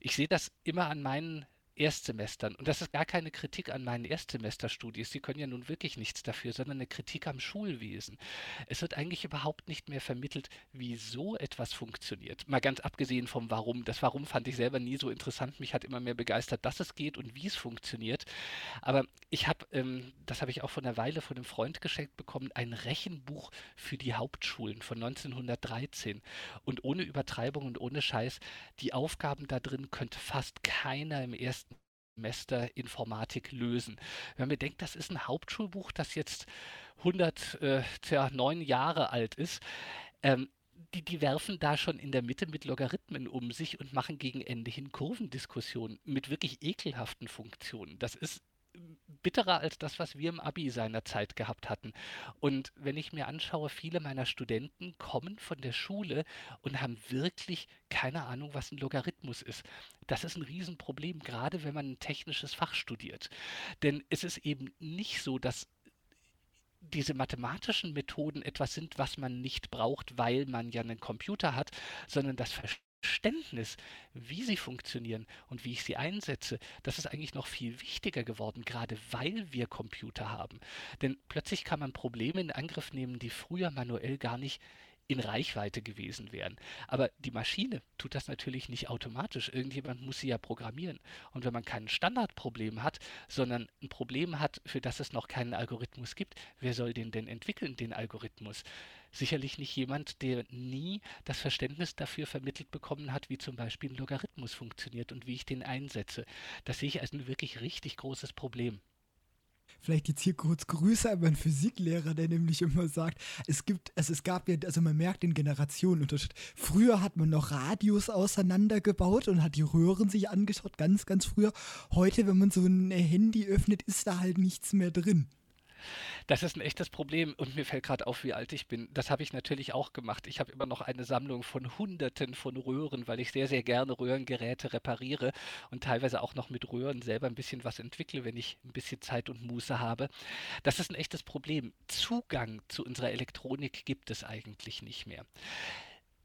Ich sehe das immer an meinen Erstsemestern. Und das ist gar keine Kritik an meinen Erstsemesterstudies. Sie können ja nun wirklich nichts dafür, sondern eine Kritik am Schulwesen. Es wird eigentlich überhaupt nicht mehr vermittelt, wie so etwas funktioniert. Mal ganz abgesehen vom Warum. Das Warum fand ich selber nie so interessant. Mich hat immer mehr begeistert, dass es geht und wie es funktioniert. Aber ich habe, ähm, das habe ich auch von einer Weile von einem Freund geschenkt bekommen, ein Rechenbuch für die Hauptschulen von 1913. Und ohne Übertreibung und ohne Scheiß, die Aufgaben da drin könnte fast keiner im ersten Semester Informatik lösen. Wenn man bedenkt, das ist ein Hauptschulbuch, das jetzt 109 äh, Jahre alt ist, ähm, die, die werfen da schon in der Mitte mit Logarithmen um sich und machen gegen Ende hin Kurvendiskussionen mit wirklich ekelhaften Funktionen. Das ist bitterer als das, was wir im Abi seinerzeit gehabt hatten. Und wenn ich mir anschaue, viele meiner Studenten kommen von der Schule und haben wirklich keine Ahnung, was ein Logarithmus ist. Das ist ein Riesenproblem, gerade wenn man ein technisches Fach studiert. Denn es ist eben nicht so, dass diese mathematischen Methoden etwas sind, was man nicht braucht, weil man ja einen Computer hat, sondern das Verständnis, wie sie funktionieren und wie ich sie einsetze, das ist eigentlich noch viel wichtiger geworden, gerade weil wir Computer haben. Denn plötzlich kann man Probleme in Angriff nehmen, die früher manuell gar nicht in Reichweite gewesen wären. Aber die Maschine tut das natürlich nicht automatisch. Irgendjemand muss sie ja programmieren. Und wenn man kein Standardproblem hat, sondern ein Problem hat, für das es noch keinen Algorithmus gibt, wer soll den denn entwickeln, den Algorithmus? Sicherlich nicht jemand, der nie das Verständnis dafür vermittelt bekommen hat, wie zum Beispiel ein Logarithmus funktioniert und wie ich den einsetze. Das sehe ich als ein wirklich richtig großes Problem. Vielleicht jetzt hier kurz Grüße an meinen Physiklehrer, der nämlich immer sagt, es gibt, also es gab ja, also man merkt den Generationenunterschied. Früher hat man noch Radios auseinandergebaut und hat die Röhren sich angeschaut, ganz, ganz früher. Heute, wenn man so ein Handy öffnet, ist da halt nichts mehr drin. Das ist ein echtes Problem und mir fällt gerade auf, wie alt ich bin. Das habe ich natürlich auch gemacht. Ich habe immer noch eine Sammlung von Hunderten von Röhren, weil ich sehr, sehr gerne Röhrengeräte repariere und teilweise auch noch mit Röhren selber ein bisschen was entwickle, wenn ich ein bisschen Zeit und Muße habe. Das ist ein echtes Problem. Zugang zu unserer Elektronik gibt es eigentlich nicht mehr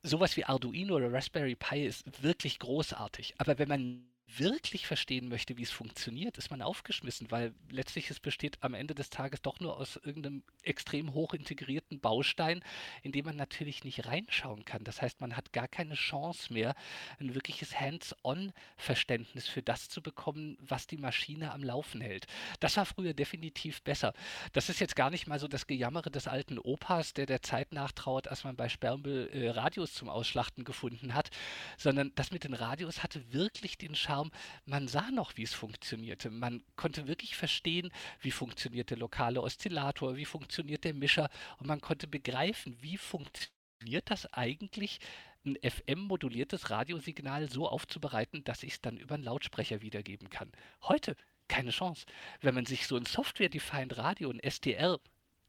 sowas wie Arduino oder Raspberry Pi ist wirklich großartig. Aber wenn man wirklich verstehen möchte, wie es funktioniert, ist man aufgeschmissen, weil letztlich es besteht am Ende des Tages doch nur aus irgendeinem extrem hoch integrierten Baustein, in dem man natürlich nicht reinschauen kann. Das heißt, man hat gar keine Chance mehr, ein wirkliches Hands-on-Verständnis für das zu bekommen, was die Maschine am Laufen hält. Das war früher definitiv besser. Das ist jetzt gar nicht mal so das Gejammere des alten Opas, der der Zeit nachtrauert, als man bei Sperrmüll äh, Radios zum Ausschlachten gefunden hat, sondern das mit den Radios hatte wirklich den Charme, Charme, man sah noch, wie es funktionierte. Man konnte wirklich verstehen, wie funktioniert der lokale Oszillator, wie funktioniert der Mischer und man konnte begreifen, wie funktioniert das eigentlich, ein FM-moduliertes Radiosignal so aufzubereiten, dass ich es dann über einen Lautsprecher wiedergeben kann. Heute keine Chance. Wenn man sich so ein Software-Defined Radio, ein SDR,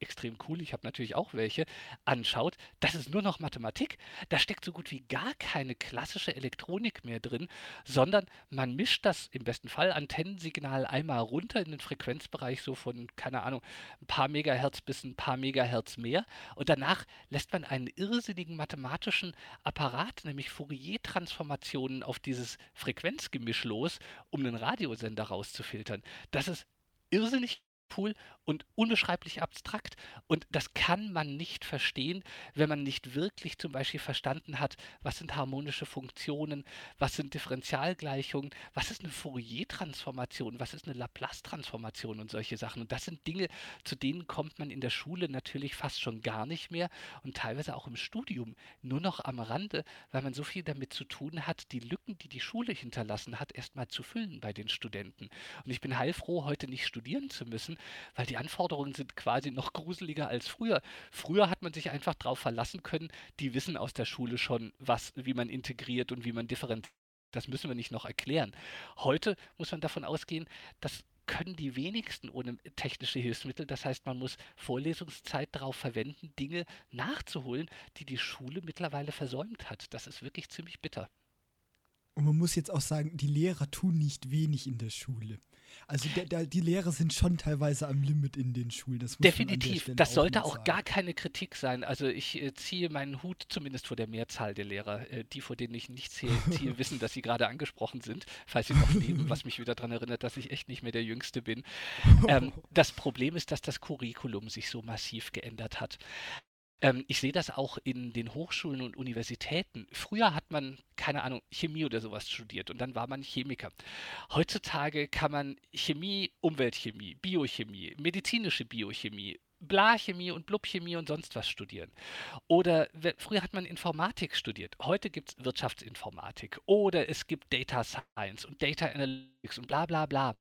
extrem cool, ich habe natürlich auch welche, anschaut, das ist nur noch Mathematik. Da steckt so gut wie gar keine klassische Elektronik mehr drin, sondern man mischt das im besten Fall Antennensignal einmal runter in den Frequenzbereich so von, keine Ahnung, ein paar Megahertz bis ein paar Megahertz mehr und danach lässt man einen irrsinnigen mathematischen Apparat, nämlich Fourier-Transformationen auf dieses Frequenzgemisch los, um einen Radiosender rauszufiltern. Das ist irrsinnig cool und unbeschreiblich abstrakt. Und das kann man nicht verstehen, wenn man nicht wirklich zum Beispiel verstanden hat, was sind harmonische Funktionen, was sind Differentialgleichungen, was ist eine Fourier-Transformation, was ist eine Laplace-Transformation und solche Sachen. Und das sind Dinge, zu denen kommt man in der Schule natürlich fast schon gar nicht mehr und teilweise auch im Studium nur noch am Rande, weil man so viel damit zu tun hat, die Lücken, die die Schule hinterlassen hat, erstmal zu füllen bei den Studenten. Und ich bin heilfroh, heute nicht studieren zu müssen, weil die Anforderungen sind quasi noch gruseliger als früher. Früher hat man sich einfach darauf verlassen können, die wissen aus der Schule schon, was, wie man integriert und wie man differenziert. Das müssen wir nicht noch erklären. Heute muss man davon ausgehen, dass können die wenigsten ohne technische Hilfsmittel. Das heißt, man muss Vorlesungszeit darauf verwenden, Dinge nachzuholen, die die Schule mittlerweile versäumt hat. Das ist wirklich ziemlich bitter. Und man muss jetzt auch sagen, die Lehrer tun nicht wenig in der Schule. Also der, der, die Lehrer sind schon teilweise am Limit in den Schulen. Definitiv. Das sollte auch, auch gar keine Kritik sein. Also ich äh, ziehe meinen Hut zumindest vor der Mehrzahl der Lehrer. Äh, die, vor denen ich nicht ziehe, ziehe wissen, dass sie gerade angesprochen sind, falls sie noch leben, was mich wieder daran erinnert, dass ich echt nicht mehr der Jüngste bin. Ähm, das Problem ist, dass das Curriculum sich so massiv geändert hat. Ähm, ich sehe das auch in den Hochschulen und Universitäten. Früher hat man, keine Ahnung, Chemie oder sowas studiert und dann war man Chemiker. Heutzutage kann man Chemie, Umweltchemie, Biochemie, medizinische Biochemie, Blachemie und Blubchemie und sonst was studieren. Oder früher hat man Informatik studiert. Heute gibt es Wirtschaftsinformatik. Oder es gibt Data Science und Data Analytics und bla bla bla.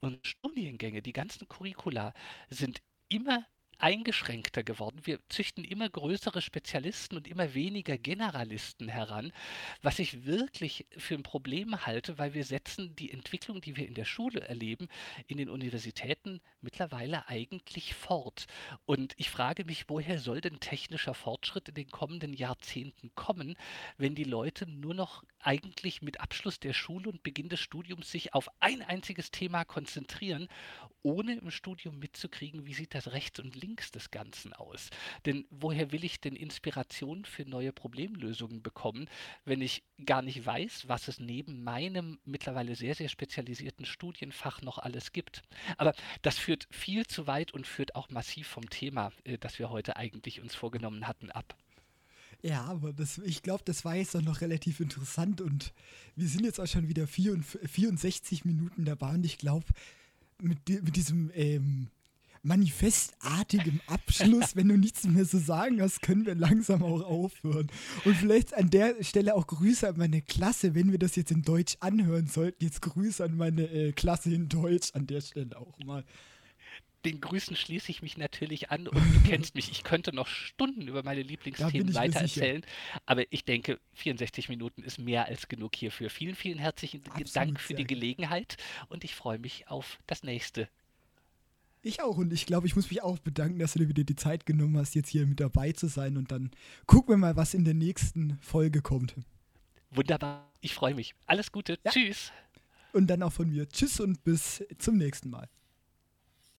Und Studiengänge, die ganzen Curricula sind immer eingeschränkter geworden. Wir züchten immer größere Spezialisten und immer weniger Generalisten heran, was ich wirklich für ein Problem halte, weil wir setzen die Entwicklung, die wir in der Schule erleben, in den Universitäten mittlerweile eigentlich fort. Und ich frage mich, woher soll denn technischer Fortschritt in den kommenden Jahrzehnten kommen, wenn die Leute nur noch eigentlich mit Abschluss der Schule und Beginn des Studiums sich auf ein einziges Thema konzentrieren, ohne im Studium mitzukriegen, wie sieht das rechts und links des Ganzen aus. Denn woher will ich denn Inspiration für neue Problemlösungen bekommen, wenn ich gar nicht weiß, was es neben meinem mittlerweile sehr, sehr spezialisierten Studienfach noch alles gibt. Aber das führt viel zu weit und führt auch massiv vom Thema, äh, das wir heute eigentlich uns vorgenommen hatten, ab. Ja, aber das, ich glaube, das war jetzt auch noch relativ interessant und wir sind jetzt auch schon wieder 64 Minuten dabei und ich glaube, mit, mit diesem ähm, manifestartigem Abschluss, wenn du nichts mehr zu sagen hast, können wir langsam auch aufhören. Und vielleicht an der Stelle auch Grüße an meine Klasse, wenn wir das jetzt in Deutsch anhören sollten. Jetzt Grüße an meine äh, Klasse in Deutsch an der Stelle auch mal den Grüßen schließe ich mich natürlich an und du kennst mich. Ich könnte noch Stunden über meine Lieblingsthemen weiter erzählen, aber ich denke, 64 Minuten ist mehr als genug hierfür. Vielen, vielen herzlichen Absolut Dank für die Gelegenheit und ich freue mich auf das nächste. Ich auch und ich glaube, ich muss mich auch bedanken, dass du dir wieder die Zeit genommen hast, jetzt hier mit dabei zu sein und dann gucken wir mal, was in der nächsten Folge kommt. Wunderbar, ich freue mich. Alles Gute, ja. tschüss. Und dann auch von mir, tschüss und bis zum nächsten Mal.